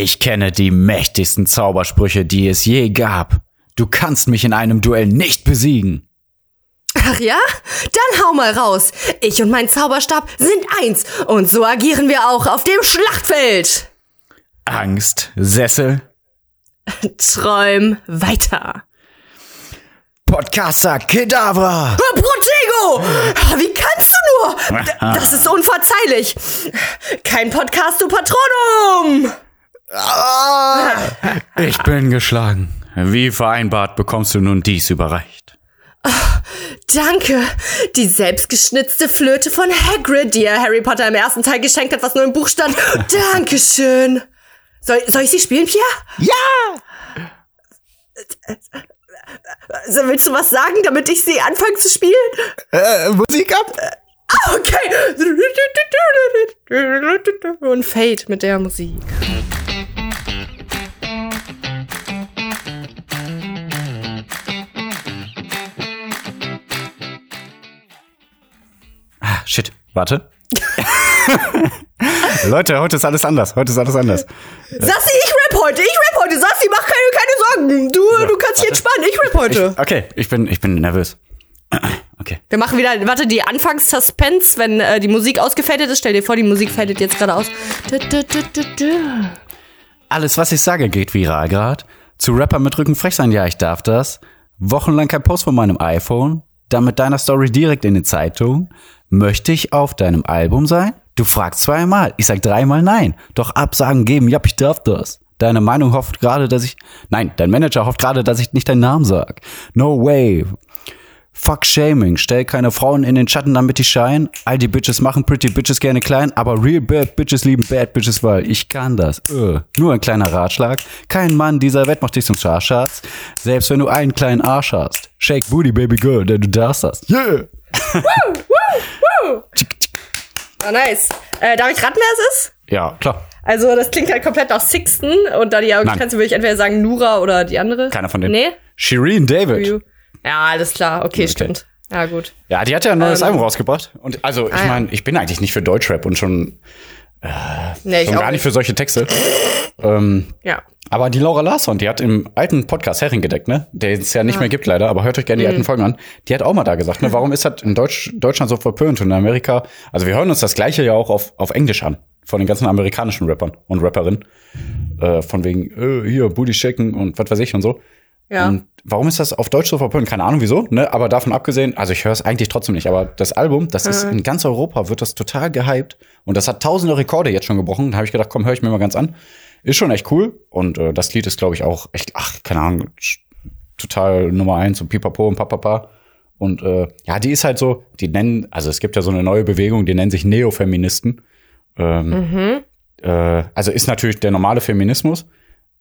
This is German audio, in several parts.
Ich kenne die mächtigsten Zaubersprüche, die es je gab. Du kannst mich in einem Duell nicht besiegen. Ach ja? Dann hau mal raus. Ich und mein Zauberstab sind eins und so agieren wir auch auf dem Schlachtfeld. Angst, Sessel, Träum weiter. Podcaster, Kedavra. Protego! Wie kannst du nur? Das ist unverzeihlich. Kein Podcasto Patronum. Ah, ich bin geschlagen. Wie vereinbart bekommst du nun dies überreicht. Danke. Die selbstgeschnitzte Flöte von Hagrid, die er Harry Potter im ersten Teil geschenkt hat, was nur im Buch stand. Dankeschön. Soll, soll ich sie spielen, Pierre? Ja! Also, willst du was sagen, damit ich sie anfange zu spielen? Äh, Musik ab. Ah, Okay. Und Fade mit der Musik. Shit, warte. Leute, heute ist alles anders. Heute ist alles anders. Sassi, ich rap heute, ich rap heute. Sassi, mach keine, keine Sorgen. Du, du kannst dich entspannen, ich rap heute. Okay, ich bin, ich bin nervös. Okay. Wir machen wieder, warte, die Anfangs-Suspense, wenn äh, die Musik ausgefadet ist. Stell dir vor, die Musik fadet jetzt gerade aus. Du, du, du, du, du. Alles, was ich sage, geht viral grad. Zu Rapper mit Rücken frech sein, ja, ich darf das. Wochenlang kein Post von meinem iPhone. Dann mit deiner Story direkt in die Zeitung. Möchte ich auf deinem Album sein? Du fragst zweimal. Ich sag dreimal nein. Doch Absagen geben, ja, ich darf das. Deine Meinung hofft gerade, dass ich, nein, dein Manager hofft gerade, dass ich nicht deinen Namen sag. No way. Fuck Shaming. Stell keine Frauen in den Schatten, damit die scheinen. All die Bitches machen Pretty Bitches gerne klein, aber Real Bad Bitches lieben Bad Bitches, weil ich kann das. Äh. Nur ein kleiner Ratschlag. Kein Mann dieser Welt macht dich zum Scharschatz. Selbst wenn du einen kleinen Arsch hast. Shake Booty, Baby Girl, denn du darfst das. Yeah! Ah, nice. Äh, darf ich raten, wer es ist? Ja, klar. Also, das klingt halt komplett nach Sixten. Und da die Augengrenze würde ich entweder sagen Nura oder die andere. Keiner von denen. Nee? Shireen David. Ja, alles klar. Okay, stimmt. Ja, gut. Ja, die hat ja ein neues Ähm. Album rausgebracht. Und also, ich Ah, meine, ich bin eigentlich nicht für Deutschrap und schon, Nee, ich schon gar nicht für solche Texte. ähm, Ja. Aber die Laura Larsson, die hat im alten Podcast Herring gedeckt, ne? Der es ja nicht Ah. mehr gibt leider, aber hört euch gerne die Mhm. alten Folgen an. Die hat auch mal da gesagt, ne? Warum ist das in Deutsch, Deutschland so verpönt und in Amerika? Also wir hören uns das Gleiche ja auch auf, auf Englisch an. Von den ganzen amerikanischen Rappern und Rapperinnen. Äh, von wegen, äh, hier, Booty Shaken und was weiß ich und so. Ja. Und warum ist das auf Deutsch so verpönt? Keine Ahnung wieso, ne? Aber davon abgesehen, also ich höre es eigentlich trotzdem nicht. Aber das Album, das ist in ganz Europa, wird das total gehypt. Und das hat tausende Rekorde jetzt schon gebrochen. Da habe ich gedacht, komm, höre ich mir mal ganz an. Ist schon echt cool. Und äh, das Lied ist, glaube ich, auch echt, ach, keine Ahnung, total Nummer eins und pipapo und papapa. Und äh, ja, die ist halt so, die nennen, also es gibt ja so eine neue Bewegung, die nennen sich Neofeministen. Ähm, äh, also ist natürlich der normale Feminismus,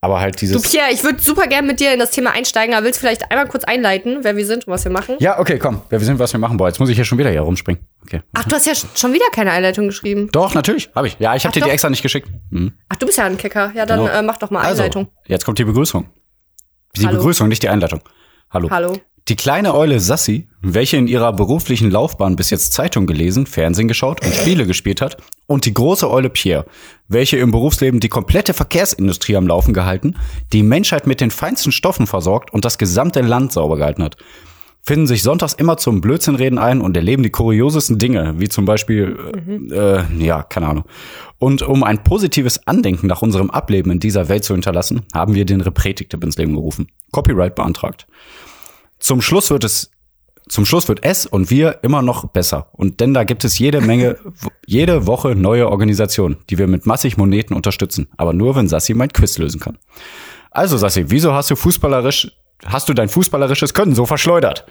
aber halt Du, dieses. Pierre, ich würde super gern mit dir in das Thema einsteigen, aber willst du vielleicht einmal kurz einleiten, wer wir sind und was wir machen? Ja, okay, komm. Ja, wir sind, was wir machen. Boah, jetzt muss ich hier schon wieder hier rumspringen. Okay. Ach, du hast ja sch- schon wieder keine Einleitung geschrieben. Doch, natürlich, habe ich. Ja, ich habe dir die doch. extra nicht geschickt. Mhm. Ach, du bist ja ein Kicker. Ja, dann Genau. äh, mach doch mal Einleitung. Also, jetzt kommt die Begrüßung. Die Hallo. Begrüßung, nicht die Einleitung. Hallo. Hallo. Die kleine Eule Sassi, welche in ihrer beruflichen Laufbahn bis jetzt Zeitung gelesen, Fernsehen geschaut und Spiele gespielt hat, und die große Eule Pierre, welche im Berufsleben die komplette Verkehrsindustrie am Laufen gehalten, die Menschheit mit den feinsten Stoffen versorgt und das gesamte Land sauber gehalten hat, finden sich sonntags immer zum Blödsinnreden ein und erleben die kuriosesten Dinge, wie zum Beispiel, äh, äh, ja, keine Ahnung. Und um ein positives Andenken nach unserem Ableben in dieser Welt zu hinterlassen, haben wir den Repretik-Tipp ins Leben gerufen. Copyright beantragt. Zum Schluss wird es, zum Schluss wird es und wir immer noch besser. Und denn da gibt es jede Menge, jede Woche neue Organisationen, die wir mit massig Moneten unterstützen. Aber nur, wenn Sassi mein Quiz lösen kann. Also Sassi, wieso hast du fußballerisch, hast du dein fußballerisches Können so verschleudert?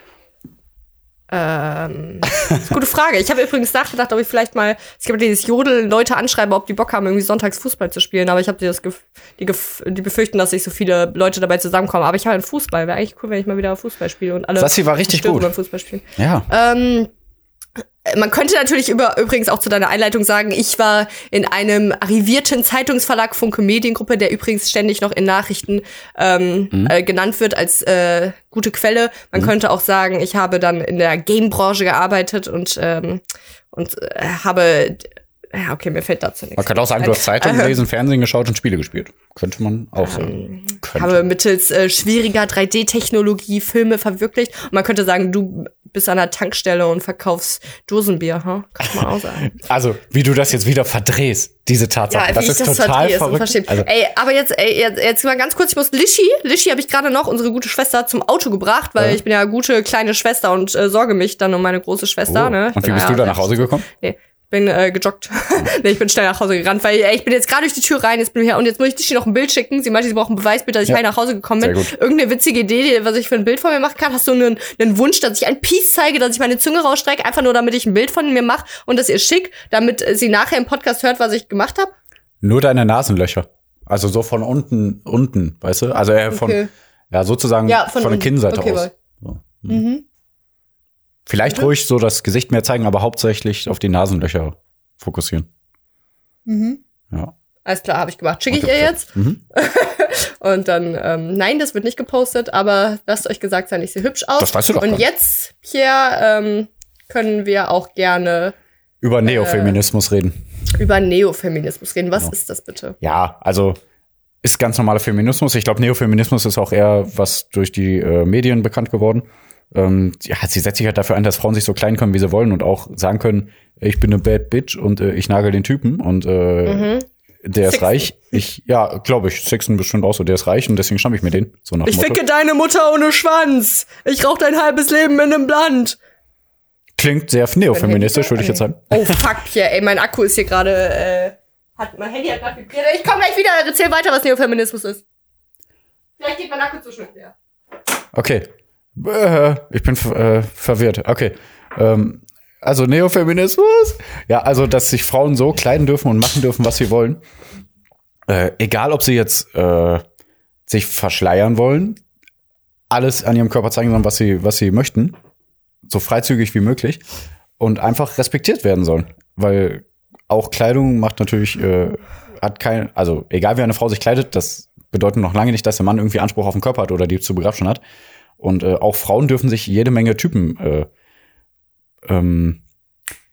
Ähm, ist gute Frage. Ich habe übrigens nachgedacht, ob ich vielleicht mal, es gibt dieses Jodel, Leute anschreibe, ob die Bock haben, irgendwie sonntags Fußball zu spielen. Aber ich habe die, Gef die befürchten, dass sich so viele Leute dabei zusammenkommen. Aber ich habe einen Fußball. Wäre eigentlich cool, wenn ich mal wieder Fußball spiele und alle. Sassi war richtig gut. beim Fußball spielen. Ja. Ähm, man könnte natürlich über, übrigens auch zu deiner Einleitung sagen, ich war in einem arrivierten Zeitungsverlag Funke Mediengruppe, der übrigens ständig noch in Nachrichten ähm, Mhm. äh, genannt wird als äh, gute Quelle. Man könnte auch sagen, ich habe dann in der Game-Branche gearbeitet und, ähm, und äh, habe Ja, okay, mir fällt dazu nichts. Man könnte auch sagen, du hast Zeitung Äh, gelesen, Fernsehen geschaut und Spiele gespielt. Könnte man auch sagen. Könnte. habe mittels äh, schwieriger 3D-Technologie Filme verwirklicht. Und man könnte sagen, du bist an der Tankstelle und verkaufst Dosenbier, ha? Kann man auch sagen. Also, wie du das jetzt wieder verdrehst, diese Tatsache. das wie ist ich total verrückt. Also, Ey, aber jetzt, ey, jetzt, jetzt mal ganz kurz, ich muss Lischi, Lischi habe ich gerade noch, unsere gute Schwester, zum Auto gebracht, weil Ja. ich bin ja gute kleine Schwester und äh, sorge mich dann um meine große Schwester. oh. Ne? Und wie bist ja du da nach Hause gekommen? Nee, bin äh, gejoggt. nee, ich bin schnell nach Hause gerannt, weil ey, ich bin jetzt gerade durch die Tür rein, jetzt bin ich hier und jetzt muss ich Lischi noch ein Bild schicken. Sie meinte, sie braucht ein Beweisbild, dass ich Ja. heil nach Hause gekommen bin. Irgendeine witzige Idee, was ich für ein Bild von mir machen kann. Hast du einen, einen Wunsch, dass ich ein Peace zeige, dass ich meine Zunge rausstrecke, einfach nur damit ich ein Bild von mir mache und das ihr schick, damit äh, sie nachher im Podcast hört, was ich gemacht habe? Nur deine Nasenlöcher. Also so von unten, unten, weißt du? Also eher von, Okay. ja, sozusagen Ja, von, von der. Kinnseite Okay, aus. So. Mhm. Vielleicht ruhig so das Gesicht mehr zeigen, aber hauptsächlich auf die Nasenlöcher fokussieren. Mhm. Ja. Alles klar, habe ich gemacht. Schicke ich Okay, ihr jetzt. Mhm. Und dann, ähm, nein, das wird nicht gepostet, aber lasst euch gesagt sein, ich sehe hübsch aus. Das weißt du doch Und nicht. jetzt, Pierre, ähm, können wir auch gerne Über Neofeminismus reden. über Neofeminismus reden. Was Genau. ist das bitte? Ja, also ist ganz normaler Feminismus. Ich glaube, Neofeminismus ist auch eher was durch die äh, Medien bekannt geworden. Ähm, ja, sie setzt sich halt dafür ein, dass Frauen sich so klein können, wie sie wollen und auch sagen können, ich bin eine Bad Bitch und äh, ich nagel den Typen und äh, der ist Sixten. reich. Ich, ja, glaube ich, Sixten bestimmt auch so, der ist reich und deswegen schnapp ich mir den. So nach Ich Motto. ficke deine Mutter ohne Schwanz. Ich rauch dein halbes Leben in einem Land. Klingt sehr neofeministisch, würde ich jetzt sagen. Oh fuck, Pierre, ey, mein Akku ist hier gerade, äh, hat, mein Handy hat gerade vibriert. Ich komm gleich wieder, erzähl weiter, was Neofeminismus ist. Vielleicht geht mein Akku zu schnell, Pierre. Okay. Äh, ich bin äh, verwirrt. Okay. Ähm, also Neofeminismus? Ja, also, dass sich Frauen so kleiden dürfen und machen dürfen, was sie wollen. Äh, egal, ob sie jetzt äh, sich verschleiern wollen, alles an ihrem Körper zeigen sollen, was sie, was sie möchten, so freizügig wie möglich und einfach respektiert werden sollen. Weil auch Kleidung macht natürlich, äh, hat kein, also egal wie eine Frau sich kleidet, das bedeutet noch lange nicht, dass der Mann irgendwie Anspruch auf den Körper hat oder die zu begrapschen hat. Und äh, auch Frauen dürfen sich jede Menge Typen, äh, ähm,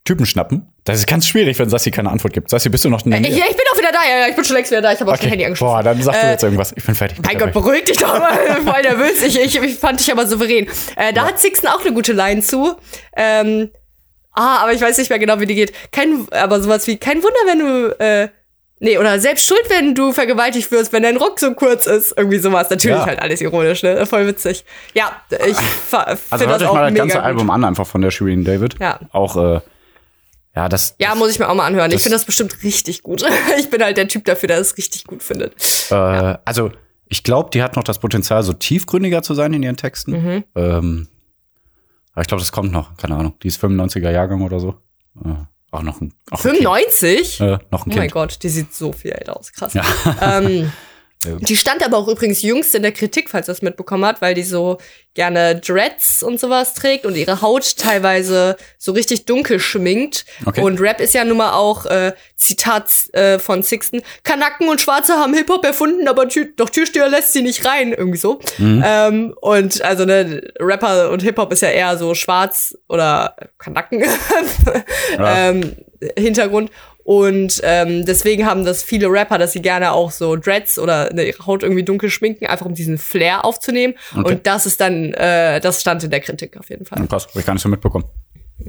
Typen schnappen. Das ist ganz schwierig, wenn Sassi keine Antwort gibt. Sassi, bist du noch Äh, ja, ich bin auch wieder da, ja, ja, ich bin schon längst wieder da, ich habe auch schon Handy angeschlossen. Boah, dann sag du Äh, jetzt irgendwas. Ich bin fertig. Mein Gott, beruhig dich doch mal, voll nervös. Ich, ich, ich fand dich aber souverän. Äh, da hat Sixten auch eine gute Line zu. Ähm, ah, aber ich weiß nicht mehr genau, wie die geht. Kein, aber sowas wie, kein Wunder, wenn du, äh, nee, oder selbst schuld, wenn du vergewaltigt wirst, wenn dein Rock so kurz ist. Irgendwie sowas. Natürlich Ja. halt alles ironisch, ne? Voll witzig. Ja, ich fa- Also finde hört das euch auch mal das ganze gut. Album an, einfach von der Shirin David. Ja. Auch, äh, ja, das, Ja, muss ich mir auch mal anhören. ich finde das bestimmt richtig gut. ich bin halt der Typ dafür, der es richtig gut findet. äh, also ich glaube, die hat noch das Potenzial, so tiefgründiger zu sein in ihren Texten. Mhm. Ähm, aber ich glaube, das kommt noch, keine Ahnung. Die ist 95er Jahrgang oder so. Äh, auch noch ein, auch ein 95? Kind. Äh, noch ein Oh mein Kind. Gott, die sieht so viel älter aus. Krass. Ja. Ähm, Die stand aber auch übrigens jüngst in der Kritik, falls ihr das mitbekommen hat, weil die so gerne Dreads und sowas trägt und ihre Haut teilweise so richtig dunkel schminkt. Okay. Und Rap ist ja nun mal auch, äh, Zitat äh, von Sixten, Kanaken und Schwarze haben Hip-Hop erfunden, aber Tür doch Türsteher lässt sie nicht rein. Irgendwie so. Mhm. Ähm, und also ne, Rapper und Hip-Hop ist ja eher so schwarz oder Kanaken Ja. ähm, Hintergrund. Und ähm, deswegen haben das viele Rapper, dass sie gerne auch so Dreads oder ihre Haut irgendwie dunkel schminken, einfach um diesen Flair aufzunehmen. Okay. Und das ist dann, äh, das stand in der Kritik auf jeden Fall. Ja, Krass, hab ich gar nicht so mitbekommen.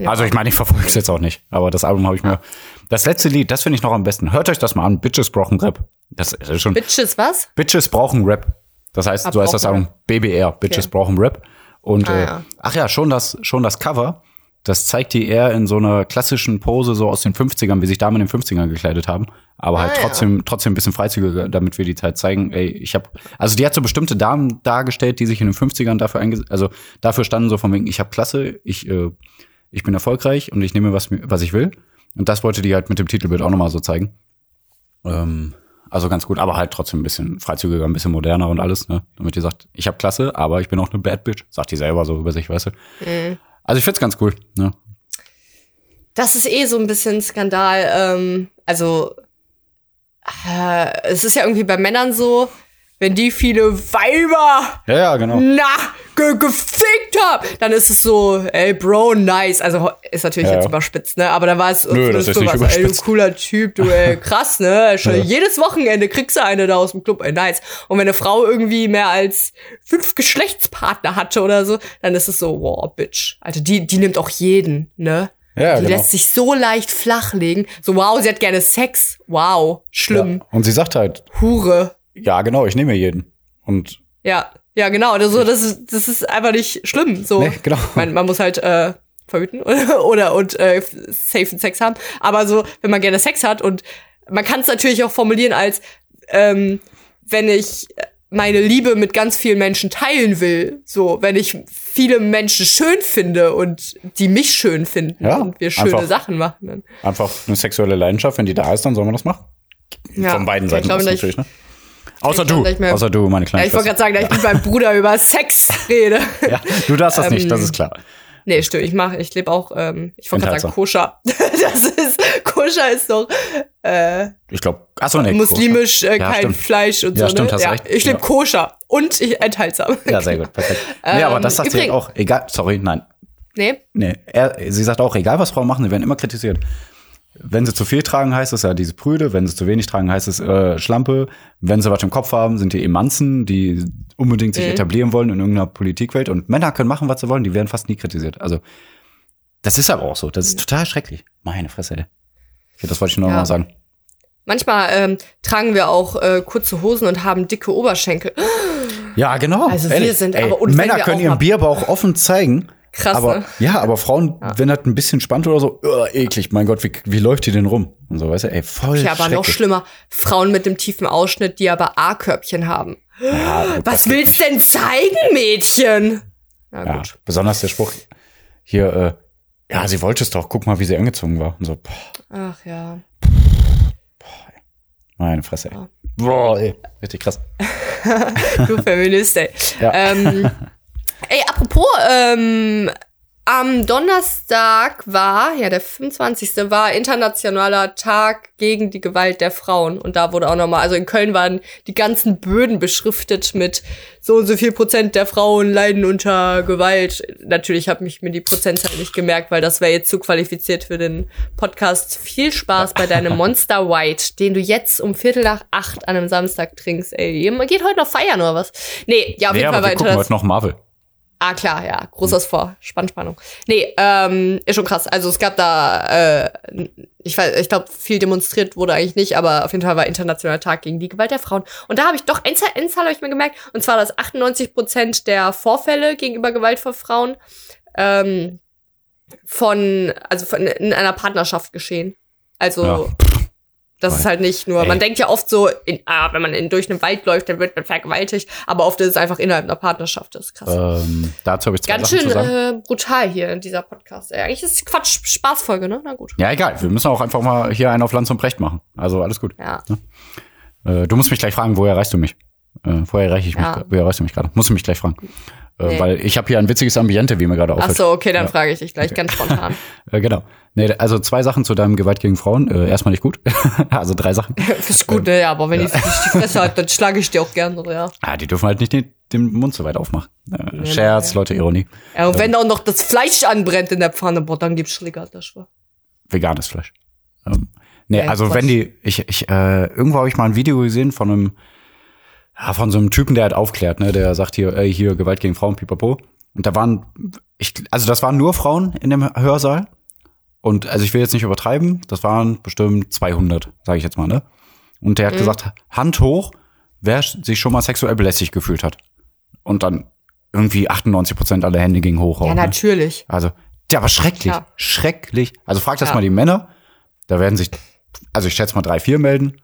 Also ich meine, ich verfolge es jetzt auch nicht, aber das Album habe ich mir. Das letzte Lied, das finde ich noch am besten. Hört euch das mal an. Bitches brauchen Rap. Das ist schon. Bitches, was? Bitches brauchen Rap. Das heißt, Ah, so heißt das Album BBR. Bitches Okay. brauchen Rap. Und Ah, äh, ja. ach ja, schon das, schon das Cover. Das zeigt die eher in so einer klassischen Pose so aus den 50ern, wie sich Damen in den 50ern gekleidet haben. Aber halt Ah, ja. trotzdem, trotzdem ein bisschen freizügiger, damit wir die Zeit zeigen. Ey, ich habe, also die hat so bestimmte Damen dargestellt, die sich in den 50ern dafür eingesetzt, also dafür standen so von wegen, ich habe Klasse, ich, äh, ich bin erfolgreich und ich nehme was, was ich will. Und das wollte die halt mit dem Titelbild auch nochmal so zeigen. Ähm, also ganz gut, aber halt trotzdem ein bisschen freizügiger, ein bisschen moderner und alles, ne? Damit die sagt, ich habe Klasse, aber ich bin auch eine Bad Bitch. Sagt die selber so über sich, weißt du? Mhm. Also ich find's ganz cool, ne? Das ist eh so ein bisschen Skandal. Ähm, also, äh, es ist ja irgendwie bei Männern so, wenn die viele Weiber Ja, ja, genau. na, ge gefickt hab, dann ist es so, ey, Bro, nice. Also ist natürlich Ja. jetzt überspitzt, ne? Aber da war es Nö, das ist nicht sowas, ey, du cooler Typ, du, ey, krass, ne? Schon jedes Wochenende kriegst du eine da aus dem Club, ey, nice. Und wenn eine Frau irgendwie mehr als fünf Geschlechtspartner hatte oder so, dann ist es so, wow, Bitch. Alter, die, die nimmt auch jeden, ne? Ja, die genau. lässt sich so leicht flachlegen. So, wow, sie hat gerne Sex. Wow, schlimm. Und sie sagt halt, Hure. Ja, genau, ich nehme jeden. Und Ja, ja, genau. Also, das ist, das ist einfach nicht schlimm. So, Nee, genau. man, man muss halt äh, verhüten oder, oder und äh, safen Sex haben. Aber so, wenn man gerne Sex hat und man kann es natürlich auch formulieren als, ähm, wenn ich meine Liebe mit ganz vielen Menschen teilen will, so, wenn ich viele Menschen schön finde und die mich schön finden Ja, und wir schöne einfach. Sachen machen, dann. einfach eine sexuelle Leidenschaft, wenn die da ist, dann soll man das machen. Ja, Von beiden Seiten glaube natürlich, ne? Außer ich du, mehr- außer du, meine kleine Ja, ich wollte gerade sagen, da ich mit meinem Bruder über Sex rede. Ja, du darfst das nicht, das Ähm, ist klar. Nee, stimmt. Ich mache, ich lebe auch, ähm, ich wollte gerade sagen, koscher. das ist, koscher ist doch äh, Ich glaube, achso, nee. muslimisch, äh, Ja, kein stimmt. Fleisch und Ja, so. stimmt, ne? hast ja, recht. Ich lebe Ja. koscher und ich enthaltsam. Ja, sehr gut, perfekt. Nee, aber das sagt sie Ähm, auch. Egal, sorry, nein. Nee? Nee, er, sie sagt auch, egal was Frauen machen, sie werden immer kritisiert. Wenn sie zu viel tragen, heißt es ja diese Prüde. Wenn sie zu wenig tragen, heißt es äh, Schlampe. Wenn sie was im Kopf haben, sind die Emanzen, die unbedingt sich Mhm. etablieren wollen in irgendeiner Politikwelt. Und Männer können machen, was sie wollen, die werden fast nie kritisiert. Also, das ist aber auch so. Das ist total schrecklich. Meine Fresse, ey. Okay, das wollte ich nur Ja. mal sagen. Manchmal ähm, tragen wir auch äh, kurze Hosen und haben dicke Oberschenkel. Ja, genau. Also wir ehrlich. sind Ey, aber- und Männer wir können ihren Bierbauch offen zeigen. Krass, aber? Ja, aber Frauen, wenn das ein bisschen spannt oder so, uh, eklig, mein Gott, wie, wie läuft die denn rum? Und so, weißt du, ey, voll Ja, aber noch schlimmer. Frauen mit dem tiefen Ausschnitt, die aber A-Körbchen haben. Ja, gut, Was willst denn zeigen, Mädchen? Na Ja, gut. besonders der Spruch hier, äh, ja, sie wollte es doch, guck mal, wie sie angezogen war. Und so, boah, Ach ja. meine Fresse, ey. Ja. Boah, ey, richtig krass. Du Feminist, ey. Ja. Ähm, ey, apropos, ähm, am Donnerstag war, ja, der 25. war internationaler Tag gegen die Gewalt der Frauen. Und da wurde auch nochmal, also in Köln waren die ganzen Böden beschriftet mit so und so viel Prozent der Frauen leiden unter Gewalt. Natürlich habe ich mir die Prozentzahl nicht gemerkt, weil das wäre jetzt zu qualifiziert für den Podcast. Viel Spaß bei deinem Monster White, den du jetzt um Viertel nach acht an einem Samstag trinkst. Ey, ihr geht heute noch feiern oder was? Nee, ja, auf Nee, jeden aber Fall war wir gucken heute noch Marvel. Ah, klar, ja. Großes Vor. Spannspannung. Nee, ähm, ist schon krass. Also es gab da, äh, ich weiß, ich glaube, viel demonstriert wurde eigentlich nicht, aber auf jeden Fall war Internationaler Tag gegen die Gewalt der Frauen. Und da habe ich doch, eine Zahl, eine Zahl habe ich mir gemerkt, und zwar, dass 98 Prozent der Vorfälle gegenüber Gewalt vor Frauen ähm, von, also von, in einer Partnerschaft geschehen. Also Ja. Das ist halt nicht nur, Ey. man denkt ja oft so, in, ah, wenn man in, durch einen Wald läuft, dann wird man vergewaltigt, aber oft ist es einfach innerhalb einer Partnerschaft. Das ist krass. Ähm, dazu habe ich zwei Ganz Sachen schön äh, brutal hier in dieser Podcast. Ey, eigentlich ist es Quatsch, Spaßfolge, ne? Na gut. Ja, egal. Wir müssen auch einfach mal hier einen auf Lanz und Brecht machen. Also alles gut. Ja. Äh, du musst mich gleich fragen, woher erreichst du mich? Äh, woher erreiche ich mich? Ja. gra- Woher erreichst du mich gerade? Musst du mich gleich fragen. Äh, Nee. Weil ich habe hier ein witziges Ambiente, wie mir gerade Ach auffällt. so, okay, dann Ja. frage ich dich gleich ganz spontan. Äh, genau. Nee, also zwei Sachen zu deinem Gewalt gegen Frauen. Äh, erstmal nicht gut. also drei Sachen. ist gut, ne? Ja, aber wenn ich die Fresse halt, dann schlage ich dir auch gern, oder ja. Ah, die dürfen halt nicht den, den Mund so weit aufmachen. Äh, Scherz, ja. Leute, Ironie. Ja, und wenn auch noch das Fleisch anbrennt in der Pfanne, boah, dann gibt's Schläger, das schwör. Veganes Fleisch. Ähm, nee, Ja, also Quatsch. wenn die, ich, ich, äh, irgendwo habe ich mal ein Video gesehen von einem, ja, von so einem Typen, der halt aufklärt, ne, der sagt hier, ey, hier Gewalt gegen Frauen, pipapo. Und da waren, ich, also das waren nur Frauen in dem Hörsaal. Und also ich will jetzt nicht übertreiben, das waren bestimmt 200, sage ich jetzt mal, ne? Und der hat gesagt, Hand hoch, wer sich schon mal sexuell belästigt gefühlt hat. Und dann irgendwie 98 Prozent aller Hände gingen hoch. Ja, auch, ne? natürlich. Also, ja, aber schrecklich. Ja. Schrecklich. Also frag das Ja. mal die Männer. Da werden sich, also ich schätze mal drei, vier melden.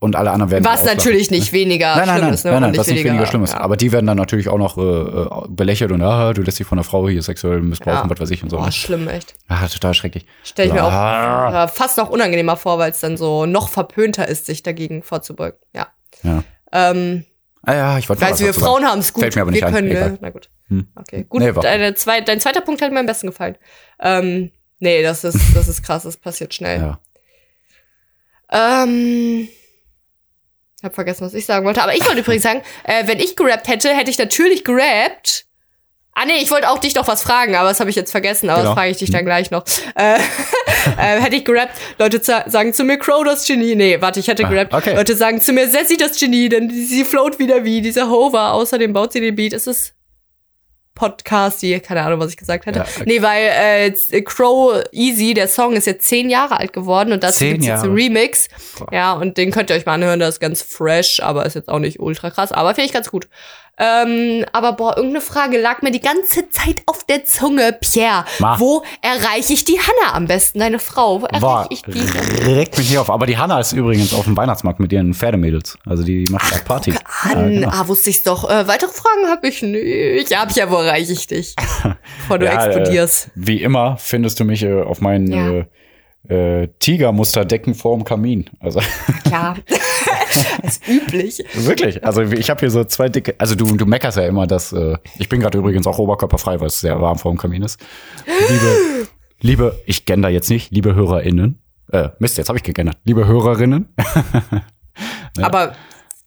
Und alle anderen werden. Was natürlich nicht weniger Nein, nein, schlimm nein, ist, ne? nein, Und nein, was nicht weniger schlimm ist. ja. Aber die werden dann natürlich auch noch äh, äh, belächelt und ah, du lässt dich von einer Frau hier sexuell missbrauchen, Ja. was weiß ich und so. Boah, ne? schlimm, echt. Ah, total schrecklich. Stell ich mir auch Ah. äh, fast noch unangenehmer vor, weil es dann so noch verpönter ist, sich dagegen vorzubeugen. Ja. Ja. Ähm, Ah, ja, ich wollte du, wir. Frauen haben es gut. Fällt mir aber nicht wir ein, können, wir, na gut. Hm. Okay, gut. Nee, Deine zwei, dein zweiter Punkt hat mir am besten gefallen. Ähm, nee, das ist, das ist krass, das passiert schnell. Ja. Ähm, hab vergessen, was ich sagen wollte. Aber ich wollte übrigens sagen, äh, wenn ich gerappt hätte, hätte ich natürlich gerappt. Ah nee, ich wollte auch dich noch was fragen, aber das habe ich jetzt vergessen, aber Genau. das frage ich dich dann gleich noch. Äh, äh, hätte ich gerappt, Leute sagen zu mir Crow das Genie. Nee, warte, ich hätte Ah, gerappt. okay. Leute sagen zu mir Sassy das Genie, denn sie float wieder wie dieser Hover. Außerdem baut sie den Beat. Es ist Podcast, die, keine Ahnung, was ich gesagt hätte. Ja, okay. Nee, weil äh, Crow Easy, der Song ist jetzt zehn Jahre alt geworden und dazu Zehn gibt's jetzt einen Remix. Boah. Ja, und den könnt ihr euch mal anhören, der ist ganz fresh, aber ist jetzt auch nicht ultra krass, aber finde ich ganz gut. Ähm, aber boah, irgendeine Frage lag mir die ganze Zeit auf der Zunge, Pierre. Ma. Wo erreiche ich die Hanna am besten, deine Frau? Wo erreiche ich die? regt mich nicht auf. Aber die Hanna ist übrigens auf dem Weihnachtsmarkt mit ihren Pferdemädels. Also die macht da Party. Ja, An, genau. ah, wusste ich's doch. Äh, weitere Fragen habe ich nicht. Ja, hab ich ja, wo erreiche ich dich? Bevor du Ja, explodierst. Äh, wie immer findest du mich äh, auf meinen Ja. äh, äh, Tigermusterdecken vorm Kamin. Also Ja, ist üblich. wirklich. Also ich habe hier so zwei dicke. Also du, du meckerst ja immer, dass äh, ich bin gerade übrigens auch oberkörperfrei, weil es sehr warm vorm Kamin ist. Liebe, liebe, ich gender jetzt nicht, liebe HörerInnen. Äh, Mist, jetzt habe ich gegendert. Liebe Hörerinnen. Aber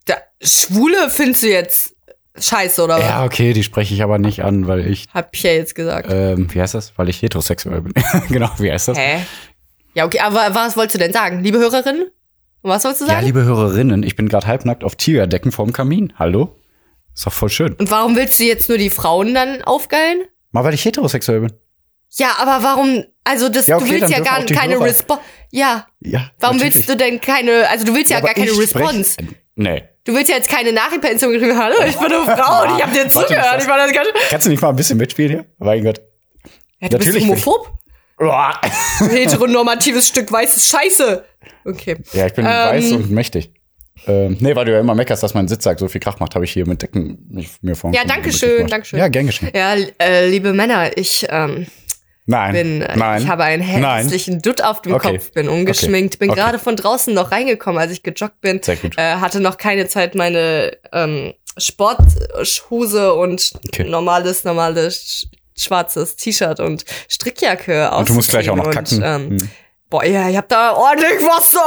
da, Schwule findest du jetzt scheiße, oder was? Ja, okay, die spreche ich aber nicht an, weil ich, Hab ich ja jetzt gesagt. ähm, wie heißt das? Weil ich heterosexuell bin. genau, wie heißt das? Hä? Ja, okay, aber was wolltest du denn sagen? Liebe Hörerin? Und was wolltest du Ja, sagen? liebe Hörerinnen, ich bin gerade halbnackt auf Tigerdecken vorm Kamin. Hallo? Ist doch voll schön. Und warum willst du jetzt nur die Frauen dann aufgeilen? Mal weil ich heterosexuell bin. Ja, aber warum? Also das, Ja, okay, du willst ja gar keine Response. Ja, Ja. warum natürlich. willst du denn keine? Also du willst ja, aber gar keine sprech- Response. Nee. Du willst ja jetzt keine Nachricht per Instagram geschrieben. Hallo, ich bin eine Frau und ich habe dir zugehört. Ich war das ganz. Kannst du nicht mal ein bisschen mitspielen hier? Mein Gott. Ja, du Natürlich bist homophob. Heteronormatives Stück weißes Scheiße. Okay. Ja, ich bin Ähm. weiß und mächtig. Ähm, nee, weil du ja immer meckerst, dass mein Sitzsack so viel Krach macht, habe ich hier mit Decken mir vor. Ja, danke schön, danke schön. Ja, gern geschehen. Ja, äh, liebe Männer, ich ähm, Nein. bin, äh, Nein. ich habe einen Nein. hässlichen Dutt auf dem Okay. Kopf, bin ungeschminkt, bin Okay. gerade von draußen noch reingekommen, als ich gejoggt bin. Sehr gut. Äh, hatte noch keine Zeit, meine ähm, Sporthose und normales, normales schwarzes T-Shirt und Strickjacke Und du musst gleich auch noch kacken. Und, ähm, Hm. Boah, ja, ich hab da ordentlich Wasser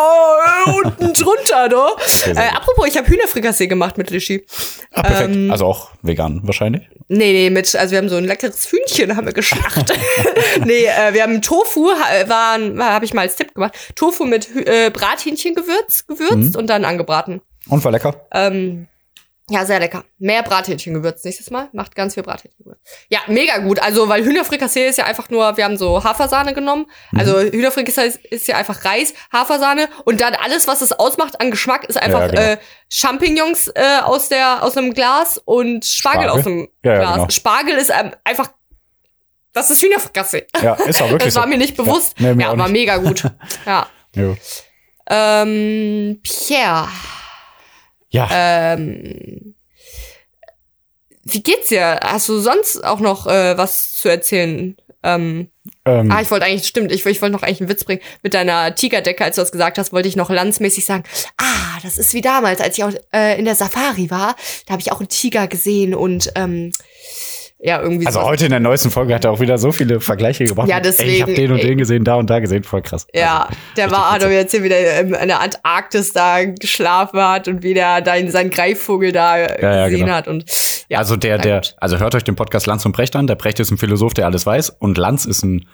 äh, unten drunter, ne? Äh, apropos, ich habe Hühnerfrikassee gemacht mit Lischi. Ah, perfekt. ähm, also auch vegan wahrscheinlich. Nee, nee, mit, also wir haben so ein leckeres Hühnchen, haben wir geschlachtet. nee, äh, wir haben Tofu, ha- waren, habe ich mal als Tipp gemacht, Tofu mit äh, Brathähnchengewürz gewürzt Mhm. und dann angebraten. Und war lecker. Ähm, ja, sehr lecker. Mehr Brathähnchengewürz nächstes Mal. Macht ganz viel Brathähnchengewürz. Ja, mega gut. Also, weil Hühnerfrikassee ist ja einfach nur, wir haben so Hafersahne genommen. Mhm. Also, Hühnerfrikassee ist, ist ja einfach Reis, Hafersahne und dann alles, was es ausmacht an Geschmack, ist einfach Ja, genau. äh, Champignons äh, aus, der, aus einem Glas und Spargel, Spargel? aus einem Ja, ja, Glas. genau. Spargel ist ähm, einfach, das ist Hühnerfrikassee. Ja, ist auch wirklich Das war mir nicht bewusst. Ja, nee, mir war nicht. mega gut. ja. Jo. Ähm, Pierre. Ja, Ähm, wie geht's dir? Hast du sonst auch noch äh, was zu erzählen? Ähm, ähm, ah, ich wollte eigentlich, stimmt, ich, ich wollte noch eigentlich einen Witz bringen. Mit deiner Tigerdecke, als du das gesagt hast, wollte ich noch landsmäßig sagen, ah, das ist wie damals, als ich auch äh, in der Safari war. Da habe ich auch einen Tiger gesehen und ähm, ja, irgendwie also so. heute in der neuesten Folge hat er auch wieder so viele Vergleiche gebracht. Ja, Ey, ich deswegen, habe den und ey. den gesehen, da und da gesehen, voll krass. Ja, Also, der war, doch jetzt hier wieder in, der Antarktis da geschlafen hat und wieder da in seinen Greifvogel da äh, ja, gesehen genau. hat und ja, also der, der, also hört euch den Podcast Lanz und Brecht an. Der Brecht ist ein Philosoph, der alles weiß. Und Lanz ist ein,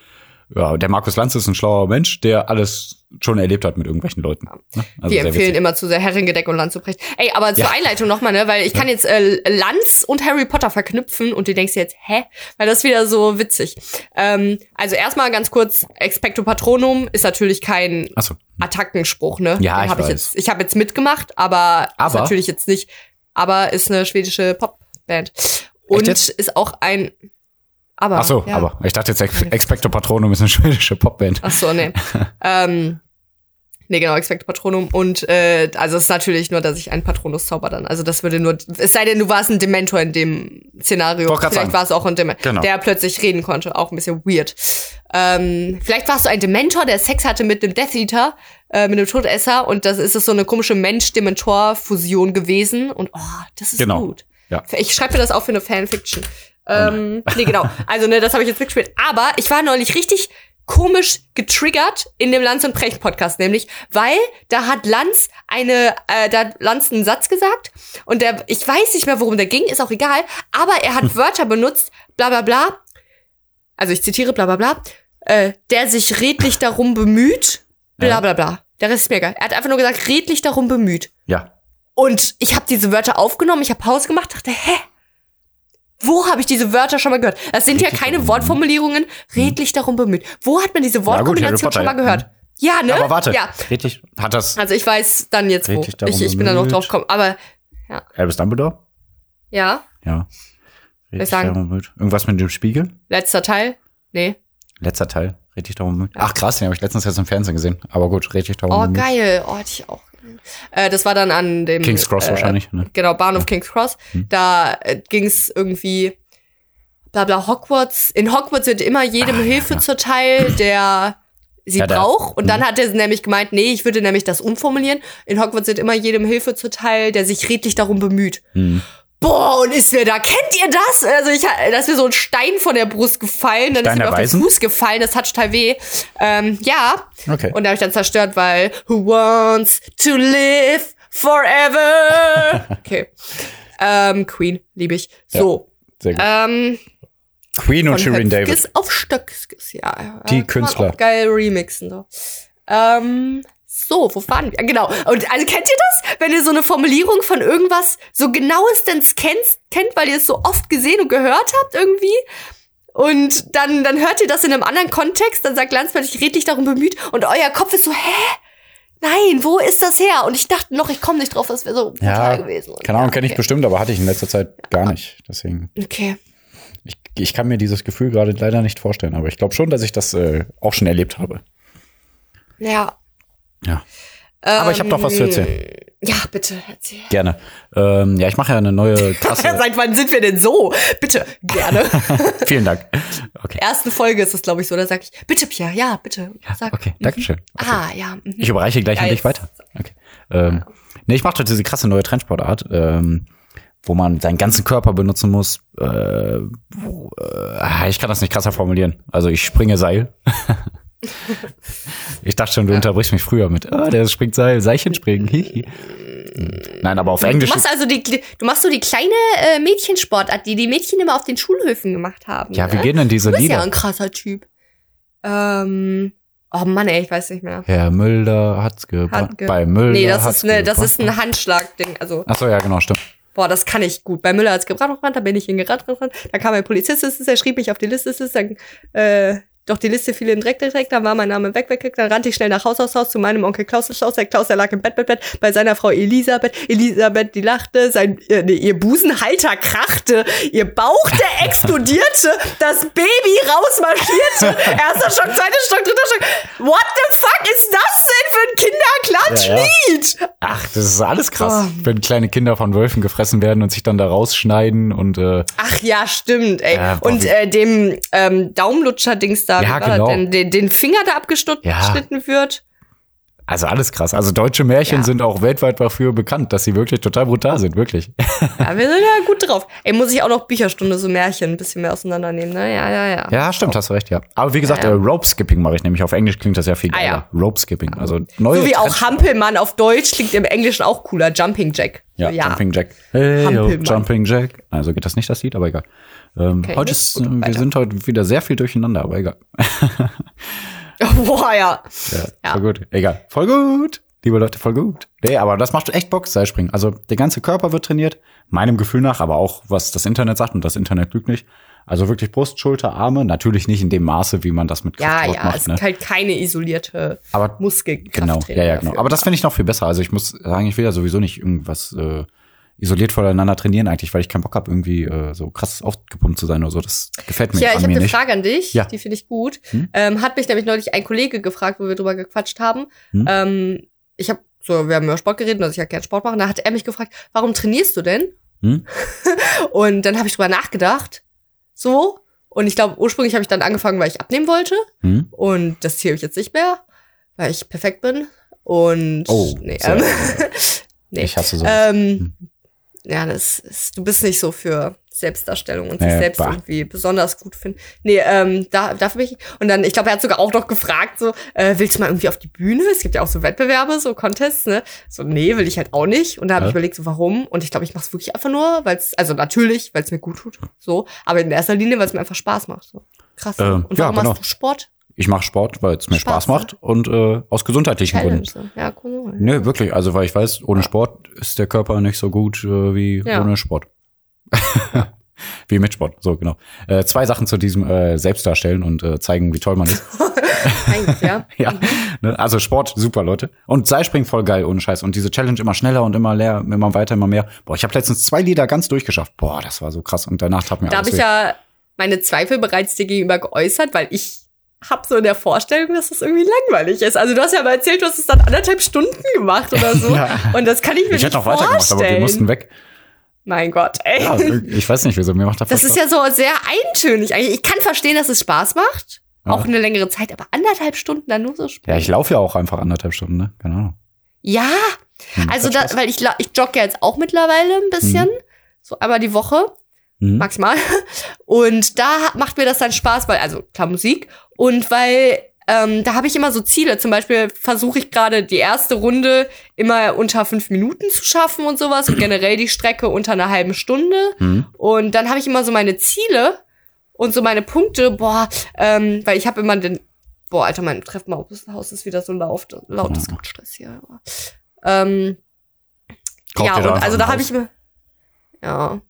ja, der Markus Lanz ist ein schlauer Mensch, der alles schon erlebt hat mit irgendwelchen Leuten. Ne? Also sehr empfehlen immer zu sehr Herringedeck und Lanz zu Brecht. Ey, aber zur Ja. Einleitung nochmal, ne, weil ich kann jetzt äh, Lanz und Harry Potter verknüpfen und du denkst jetzt, hä? Weil das ist wieder so witzig. Ähm, also erstmal ganz kurz, Expecto Patronum ist natürlich kein so. Ja, Attackenspruch, ne? Den ich hab ich weiß. jetzt, ich habe jetzt mitgemacht, aber, ist Aber? natürlich jetzt nicht, aber ist eine schwedische Popband. Und ist auch ein, aber. Ach so, ja. aber ich dachte jetzt Ex Expecto Patronum ist eine schwedische Popband. Ach so, nee. ähm, nee, genau, Expecto Patronum. Und äh, also es ist natürlich nur, dass ich einen Patronus zauber dann. Also das würde nur, es sei denn, du warst ein Dementor in dem Szenario. Grad Vielleicht war es auch ein Dementor, Genau. der plötzlich reden konnte. Auch ein bisschen weird. Ähm, vielleicht warst du ein Dementor, der Sex hatte mit einem Death Eater, äh, mit einem Todesser. Und das ist es so eine komische Mensch-Dementor-Fusion gewesen. Und oh, das ist Genau. gut. Ja. Ich schreibe mir das auch für eine Fanfiction. Ähm, nee, genau. Also, ne, das habe ich jetzt mitgespielt. Aber ich war neulich richtig komisch getriggert in dem Lanz und Precht Podcast, nämlich, weil da hat Lanz eine, äh, da hat Lanz einen Satz gesagt und der, ich weiß nicht mehr, worum der ging, ist auch egal, aber er hat Wörter benutzt, bla bla bla, also ich zitiere bla bla bla, äh, der sich redlich darum bemüht, bla bla bla. Der Rest ist mir egal. Er hat einfach nur gesagt, redlich darum bemüht. Ja. Und ich habe diese Wörter aufgenommen, ich habe Pause gemacht, dachte, hä? Wo habe ich diese Wörter schon mal gehört? Das sind ja Redlich keine Wortformulierungen, redlich darum bemüht. Wo hat man diese Wortkombination schon mal gehört? Ja, ne? Aber warte, Ja. richtig, hat das Also ich weiß dann jetzt wo. Redlich darum Ich, ich bin da noch drauf gekommen. Aber Albus Dumbledore? ja, Ja. ich sagen? darum bemüht. Irgendwas mit dem Spiegel? letzter Teil. Nee. Letzter Teil. Richtig darum bemüht. Ach krass, den habe ich letztens jetzt im Fernsehen gesehen. Aber gut, richtig darum Oh, bemüht. geil. Oh, hatte ich auch. Äh, das war dann an dem King's Cross äh, wahrscheinlich. Ne? Genau, Bahnhof King's Cross. Hm. Da äh, ging es irgendwie bla bla Hogwarts. In Hogwarts wird immer jedem Ah, ja, Hilfe ja. zuteil, der sie Ja, braucht. Und dann Mhm. hat er nämlich gemeint, nee, ich würde nämlich das umformulieren. In Hogwarts wird immer jedem Hilfe zuteil, der sich redlich darum bemüht. Hm. Boah, und ist mir da, kennt ihr das? Also ich, da ist mir so ein Stein von der Brust gefallen, dann Stein ist mir auf den? Fuß gefallen, das tat total weh. Ähm, ja, Okay. und da habe ich dann zerstört, weil Who wants to live forever? Okay. Ähm, Queen, liebe ich. So. Sehr gut. Ähm, Queen und Shirin David. Auf Stöckskes, ja. Die Künstler. Auch geil remixen, so. Ähm, so, wo waren wir? Genau. Und also kennt ihr das? Wenn ihr so eine Formulierung von irgendwas so genauestens kennt, kennt, weil ihr es so oft gesehen und gehört habt irgendwie? Und dann, dann hört ihr das in einem anderen Kontext, dann sagt Lanz plötzlich redlich darum bemüht und euer Kopf ist so, hä? Nein, wo ist das her? Und ich dachte noch, ich komme nicht drauf, das wäre so Ja, gewesen. keine Ahnung, kenne ich okay. bestimmt, aber hatte ich in letzter Zeit gar nicht. Deswegen, Okay. ich, ich kann mir dieses Gefühl gerade leider nicht vorstellen, aber ich glaube schon, dass ich das äh, auch schon erlebt habe. Ja. Ja. Aber ich habe doch was zu erzählen. Ähm, Ja, bitte, erzähl. Gerne. Ähm, ja, ich mache ja eine neue Tasse. Seit wann sind wir denn so? Bitte, gerne. Vielen Dank. Okay. Erste Folge ist es, glaube ich, so. Da sag ich, bitte, Pierre, ja, bitte. Sag. Okay, Dankeschön. Ah, ja. mhm. Ich überreiche gleich an Geil. dich weiter. Okay. Ähm, nee, ich mache doch diese krasse neue Trendsportart, ähm, wo man seinen ganzen Körper benutzen muss. Äh, wo, äh, ich kann das nicht krasser formulieren. Also ich springe Seil. ich dachte schon, du unterbrichst mich früher mit, ah, der springt Seil, Seilchen springen. Nein, aber auf Du Englisch. machst also die, du machst so die kleine äh, Mädchensportart, die die Mädchen immer auf den Schulhöfen gemacht haben. Ja, ne? wie gehen denn diese Du bist ja Lieder? ein krasser Typ. Ähm, oh Mann, ey, ich weiß nicht mehr. Herr Müller hat's gebrannt. Hat ge- Bei Müller nee, das ist, ne, das ist ein Handschlag-Ding. Also, Ach so, ja, genau, stimmt. boah, das kann ich gut. Bei Müller hat's gebrannt, da bin ich hingerannt, da kam ein Polizist, der schrieb mich auf die Liste, dann, äh, doch die Liste fiel in den Dreck direkt, dann war mein Name weg, weg, weg, dann rannte ich schnell nach Haus aus Haus zu meinem Onkel Klaus Haus, der Klaus, der lag im Bett, Bett, Bett, bei seiner Frau Elisabeth, Elisabeth, die lachte, sein, äh, nee, ihr Busenhalter krachte, ihr Bauch, der explodierte, das Baby rausmarschierte, erster Stock, zweiter Stock, dritter Stock, what the fuck ist das denn für ein Kinderklatschlied? Ach, das ist alles krass, Oh. wenn kleine Kinder von Wölfen gefressen werden und sich dann da rausschneiden und äh, Ach ja, stimmt, ey. Ja, boah, und äh, dem ähm, Daumenlutscher-Dings da, Ja, genau. denn? Den, den Finger da abgeschnitten Ja. wird. also alles krass. Also deutsche Märchen Ja. sind auch weltweit dafür bekannt, dass sie wirklich total brutal sind, wirklich. Ja, wir sind ja gut drauf. Ey, muss ich auch noch Bücherstunde, so Märchen ein bisschen mehr auseinandernehmen, ne? Ja, ja, ja. Ja, stimmt, hast du recht, ja. Aber wie gesagt, Ja, ja. äh, Rope Skipping mache ich nämlich. Auf Englisch klingt das ja viel Ah, geiler. ja. Rope Skipping, also neue So wie auch Hampelmann auf Deutsch klingt im Englischen auch cooler. Jumping Jack. Ja. Jumping Jack. Hey, Hampelmann. Jumping Jack. Also geht das nicht das Lied, aber egal. Ähm, Okay, heute ist, gut, äh, wir weiter. sind heute wieder sehr viel durcheinander, aber egal. Boah, ja. Ja, Ja. Voll gut. Egal. Voll gut. Liebe Leute, voll gut. Nee, aber das macht echt Bock, Seilspringen. Also der ganze Körper wird trainiert, meinem Gefühl nach, aber auch was das Internet sagt und das Internet lügt nicht. Also wirklich Brust, Schulter, Arme, natürlich nicht in dem Maße, wie man das mit Ja, Kraftsport ja, macht. es ne? ist halt keine isolierte Aber Muskelkraft. Genau, ja, ja, genau. Aber das finde ich noch viel besser. Also ich muss sagen, ich will ja sowieso nicht irgendwas äh, isoliert voneinander trainieren eigentlich, weil ich keinen Bock habe, irgendwie äh, so krass aufgepumpt zu sein oder so. Das gefällt mir Ja, ich an habe mir eine nicht. Frage an dich, Ja. die finde ich gut. Hm? Ähm, hat mich nämlich neulich ein Kollege gefragt, wo wir drüber gequatscht haben. Hm? Ähm, ich habe so, wir haben über Sport geredet, dass ich ja gerne Sport mache. Da hat er mich gefragt, warum trainierst du denn? Hm? Und dann habe ich drüber nachgedacht, so. Und ich glaube, ursprünglich habe ich dann angefangen, weil ich abnehmen wollte. Hm? Und das Ziel habe ich jetzt nicht mehr, weil ich perfekt bin. Und Oh, nee, ähm, nee. Ich hasse so. Ähm, ja, das ist, du bist nicht so für Selbstdarstellung und sich selbst bah. irgendwie besonders gut finden. Nee, ähm, da, dafür bin ich. Und dann, ich glaube, er hat sogar auch noch gefragt, so, äh, willst du mal irgendwie auf die Bühne? Es gibt ja auch so Wettbewerbe, so Contests, ne? So, nee, will ich halt auch nicht. Und da habe Ja. ich überlegt, so, warum? Und ich glaube, ich mache es wirklich einfach nur, weil es, also natürlich, weil es mir gut tut, so, aber in erster Linie, weil es mir einfach Spaß macht. So. Krass. Ähm, und ja, warum genau. machst du Sport? Ich mache Sport, weil es mir Spaß, Spaß, ne? macht und äh, aus gesundheitlichen. Gründen. So. Ja, cool. Nee, wirklich. Also, weil ich weiß, ohne Sport ist der Körper nicht so gut äh, wie Ja. ohne Sport. wie mit Sport, so genau. Äh, zwei Sachen zu diesem äh, Selbstdarstellen und äh, zeigen, wie toll man ist. Eigentlich, ja. ja, ne? also Sport, super, Leute. Und Seilspringen voll geil, ohne Scheiß. Und diese Challenge immer schneller und immer leer, immer weiter, immer mehr. Boah, ich habe letztens zwei Lieder ganz durchgeschafft. Boah, das war so krass. Und danach tat mir Da habe ich ja meine Zweifel bereits dir gegenüber geäußert, weil ich habe so in der Vorstellung, dass das irgendwie langweilig ist. Also du hast ja mal erzählt, du hast es dann anderthalb Stunden gemacht oder so. Ja. Und das kann ich mir Ich nicht hätte noch weitergemacht, vorstellen. aber wir mussten weg. mein Gott, ey. Ja, ich weiß nicht, wieso. Mir macht das das ist ja so sehr eintönig. Eigentlich, Ich kann verstehen, dass es Spaß macht. Ja. Auch eine längere Zeit, aber anderthalb Stunden dann nur so Ja, spielen. ich laufe ja auch einfach anderthalb Stunden, ne? Keine Ahnung. Ja, Hm, also da, weil ich, ich jogge ja jetzt auch mittlerweile ein bisschen. So einmal die Woche. Mhm. maximal. Und da macht mir das dann Spaß, weil, also klar Musik und weil ähm, da habe ich immer so Ziele. Zum Beispiel versuche ich gerade die erste Runde immer unter fünf Minuten zu schaffen und sowas und generell die Strecke unter einer halben Stunde. Mhm. Und dann habe ich immer so meine Ziele und so meine Punkte. Boah, ähm, weil ich habe immer den, boah, Alter, mein Treppenhaus ist wieder so laut, laut, das gibt Stress hier. Ähm, Kauft ja, und also da habe Haus? ich immer, ja,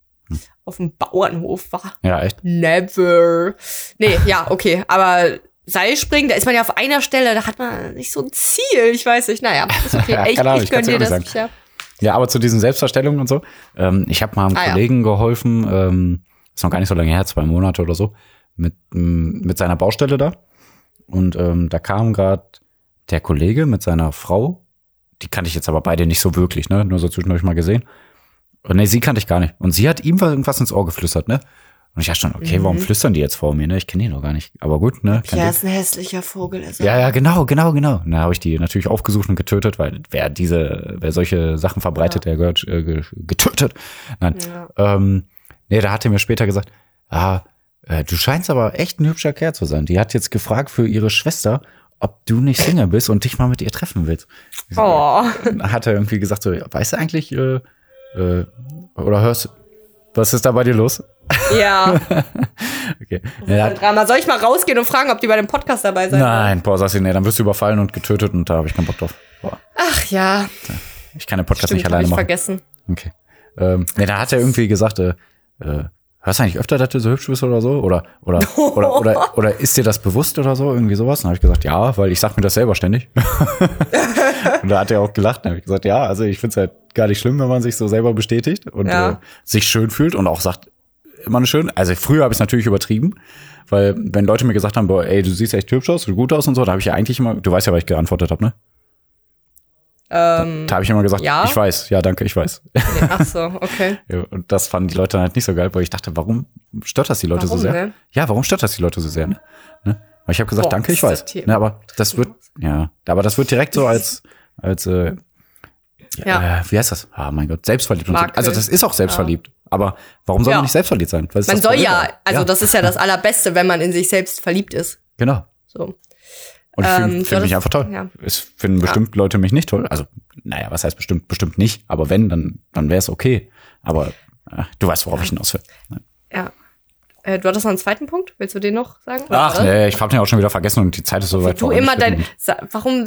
auf dem Bauernhof war. Ja, echt? Never. Nee, ja, okay. Aber Seilspringen, da ist man ja auf einer Stelle, da hat man nicht so ein Ziel. Ich weiß nicht. Naja, ist okay. Ja, ich, ich ich gönn kann's dir das. auch Ja. Ja, aber zu diesen Selbstdarstellungen und so. Ähm, ich habe mal einem Ah, ja. Kollegen geholfen, ähm, ist noch gar nicht so lange her, zwei Monate oder so, mit, m, mit seiner Baustelle da. Und ähm, da kam gerade der Kollege mit seiner Frau. Die kannte ich jetzt aber beide nicht so wirklich, ne? Nur so zwischendurch mal gesehen. Und nee, sie kannte ich gar nicht. Und sie hat ihm irgendwas ins Ohr geflüstert, ne? Und ich dachte schon, okay, warum Mhm. flüstern die jetzt vor mir, ne? Ich kenne die noch gar nicht. Aber gut, ne? Ja, ist ein hässlicher Vogel. Also. Ja, ja, genau, genau, genau. Da habe ich die natürlich aufgesucht und getötet, weil wer diese, wer solche Sachen verbreitet, der gehört äh, ge- getötet. Nein. Ja. Ähm, nee, da hat er mir später gesagt, ah, äh, du scheinst aber echt ein hübscher Kerl zu sein. Die hat jetzt gefragt für ihre Schwester, ob du nicht Single bist und dich mal mit ihr treffen willst. Oh. Dann hat er irgendwie gesagt so, weißt du eigentlich, äh, äh, oder hörst, was ist da bei dir los? Ja. Okay. Ja, Drama. Soll ich mal rausgehen und fragen, ob die bei dem Podcast dabei wollen? nein, boah, sagst du, nee, dann wirst du überfallen und getötet und da habe ich keinen Bock drauf. Boah. Ach ja, Ich kann den Podcast stimmt, nicht alleine ich machen. vergessen. Okay. Ähm, nee, da hat er irgendwie gesagt, äh, äh, hörst du eigentlich öfter, dass du so hübsch bist oder so? Oder, oder, oder, oder, oder ist dir das bewusst oder so? Irgendwie sowas? Dann habe ich gesagt, ja, weil ich sag mir das selber ständig. und da hat er auch gelacht. Dann habe ich gesagt, ja, also ich find's halt gar nicht schlimm, wenn man sich so selber bestätigt und Ja. äh, sich schön fühlt und auch sagt, immer schön. Also früher habe ich es natürlich übertrieben, weil wenn Leute mir gesagt haben, boah, ey, du siehst echt hübsch aus, du gut aus und so, da habe ich ja eigentlich immer, du weißt ja, was ich geantwortet habe, ne? Ähm, Da habe ich immer gesagt, Ja. ich weiß, ja, danke, ich weiß. nee, ach so, okay. Ja, und das fanden die Leute dann halt nicht so geil, weil ich dachte, warum stört das die Leute Warum, so sehr? ne? Ja, warum stört das die Leute so sehr? Ne? Ne? Weil ich habe gesagt, Boah, danke, ich weiß. Ne, aber das wird, ja, aber das wird direkt so als, als, äh, Ja. äh, wie heißt das? Ah, mein Gott, selbstverliebt. So. Also das ist auch selbstverliebt. Aber warum soll Ja. man nicht selbstverliebt sein? Man soll ja, also ja, das ist ja das Allerbeste, wenn man in sich selbst verliebt ist. Genau. So. Und ich Ähm, finde ja, find mich einfach toll. ja. Es finden bestimmt Leute mich nicht toll. Also, naja, was heißt bestimmt? Bestimmt nicht. Aber wenn, dann, dann wäre es okay. Aber äh, du weißt, worauf ich hinaus will. Ja. Äh, du hattest noch einen zweiten Punkt? Willst du den noch sagen? Ach, Oder? nee, ich habe den auch schon wieder vergessen und die Zeit ist so weit Du immer dein. Warum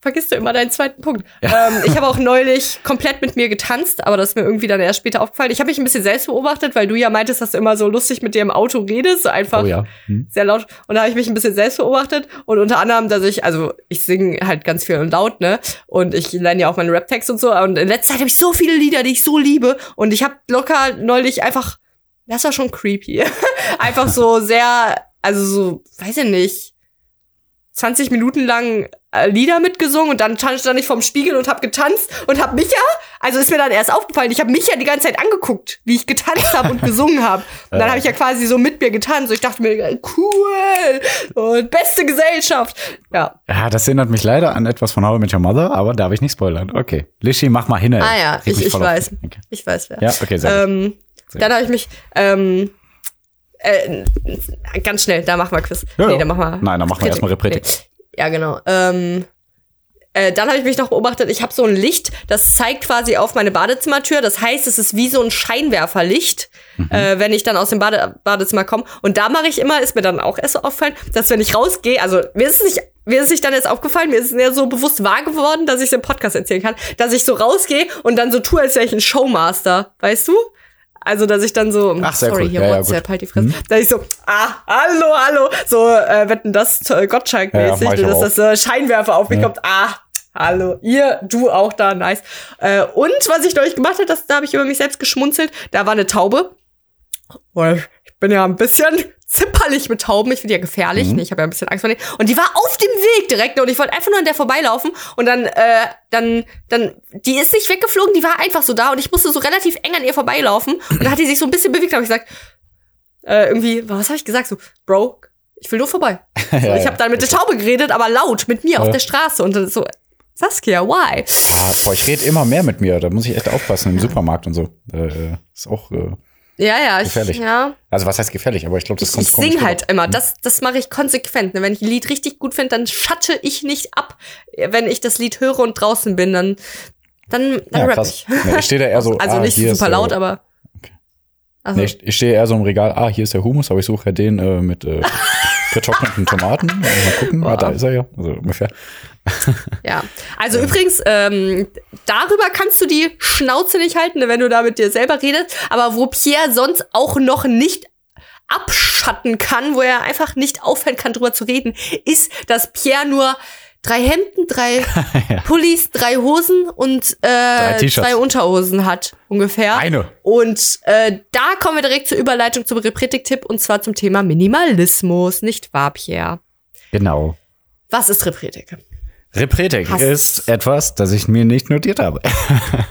vergisst du immer deinen zweiten Punkt? Ähm, ich habe auch neulich komplett mit mir getanzt, aber das ist mir irgendwie dann erst später aufgefallen. Ich habe mich ein bisschen selbst beobachtet, weil du ja meintest, dass du immer so lustig mit dir im Auto redest, so einfach Oh ja. Hm. sehr laut. Und da habe ich mich ein bisschen selbst beobachtet und unter anderem, dass ich, also ich singe halt ganz viel und laut, ne? Und ich lerne ja auch meinen Rap-Text und so. Und in letzter Zeit habe ich so viele Lieder, die ich so liebe. Und ich habe locker neulich einfach, das war schon creepy, einfach so sehr, also so, weiß ich nicht, 20 Minuten lang äh, Lieder mitgesungen und dann stand stand ich vorm Spiegel und hab getanzt und hab mich ja also ist mir dann erst aufgefallen, ich habe mich ja die ganze Zeit angeguckt, wie ich getanzt habe und gesungen habe. Und dann habe ich ja quasi so mit mir getanzt. Und ich dachte mir, cool und beste Gesellschaft. Ja. Ja, das erinnert mich leider an etwas von How I Met Your Mother, aber darf ich nicht spoilern. Okay. Lishi, mach mal hin. ey. Ah ja, Reg ich, ich weiß. Okay. Ich weiß wer. Ja, okay, sehr gut. Ähm, Sehr dann habe ich mich ähm, äh, ganz schnell, da machen wir Quiz. Ja, nee, dann machen wir. Nein, dann machen wir erstmal Repretik. Nee. Ja, genau. Ähm, äh, dann habe ich mich noch beobachtet, ich habe so ein Licht, das zeigt quasi auf meine Badezimmertür. Das heißt, es ist wie so ein Scheinwerferlicht, Mhm. äh, wenn ich dann aus dem Bade Badezimmer komme. Und da mache ich immer, ist mir dann auch erst so aufgefallen, dass wenn ich rausgehe, also mir ist es nicht, mir ist es nicht dann jetzt aufgefallen, mir ist es ja so bewusst wahr geworden, dass ich es im Podcast erzählen kann, dass ich so rausgehe und dann so tue, als wäre ich ein Showmaster, weißt du? Also, dass ich dann so, Ach, sorry, cool. hier Ja, ja, WhatsApp, gut. halt die Fresse. Dass ich so, ah, hallo, hallo, so, äh, wetten das äh, Gottschalk-mäßig, Ja, ja, dass das äh, Scheinwerfer auf mich kommt. Ah, hallo, ihr, du auch da, nice. Äh, und was ich neulich gemacht habe, das, da habe ich über mich selbst geschmunzelt, da war eine Taube. Bin ja ein bisschen zimperlich mit Tauben. Ich finde die ja gefährlich. Mhm. ne? Ich habe ja ein bisschen Angst vor denen. Und die war auf dem Weg direkt. Und ich wollte einfach nur an der vorbeilaufen. Und dann, äh, dann, dann, die ist nicht weggeflogen. Die war einfach so da. Und ich musste so relativ eng an ihr vorbeilaufen. Und dann hat die sich so ein bisschen bewegt. Da habe ich gesagt, äh, irgendwie, was habe ich gesagt? So, Bro, ich will nur vorbei. So, Ja, ich habe dann mit der Taube geredet, aber laut mit mir auf Ja. der Straße. Und dann so, Saskia, why? Ah, boah, ich rede immer mehr mit mir. Da muss ich echt aufpassen im Supermarkt und so. Äh, äh, ist auch. Äh, Ja, ja, ich, Gefährlich. ja. also was heißt gefährlich? Aber ich glaube, das Ich, kommt ich komisch sing rüber. halt immer. Das, das mache ich konsequent. Wenn ich ein Lied richtig gut finde, dann schatte ich nicht ab. Wenn ich das Lied höre und draußen bin, dann, dann, dann Ja, rap krass. ich. Nee, ich stehe da eher so. Also ah, nicht super laut, äh, aber. Also, Nee, ich, ich stehe eher so im Regal, ah, hier ist der Hummus, aber ich suche ja den äh, mit äh, getrockneten Tomaten. Mal gucken, ah, da ist er ja. Also ungefähr. ja. Also übrigens, ähm, darüber kannst du die Schnauze nicht halten, wenn du da mit dir selber redest. Aber wo Pierre sonst auch noch nicht abschatten kann, wo er einfach nicht aufhören kann, drüber zu reden, ist, dass Pierre nur drei Hemden, drei Pullis, drei Hosen und äh, T-Shirts. zwei Unterhosen hat, ungefähr. Eine. Und äh, da kommen wir direkt zur Überleitung zum Repretik-Tipp und zwar zum Thema Minimalismus, nicht wahr, Pierre? Genau. Was ist Repretik? Repretik Hast- ist etwas, das ich mir nicht notiert habe.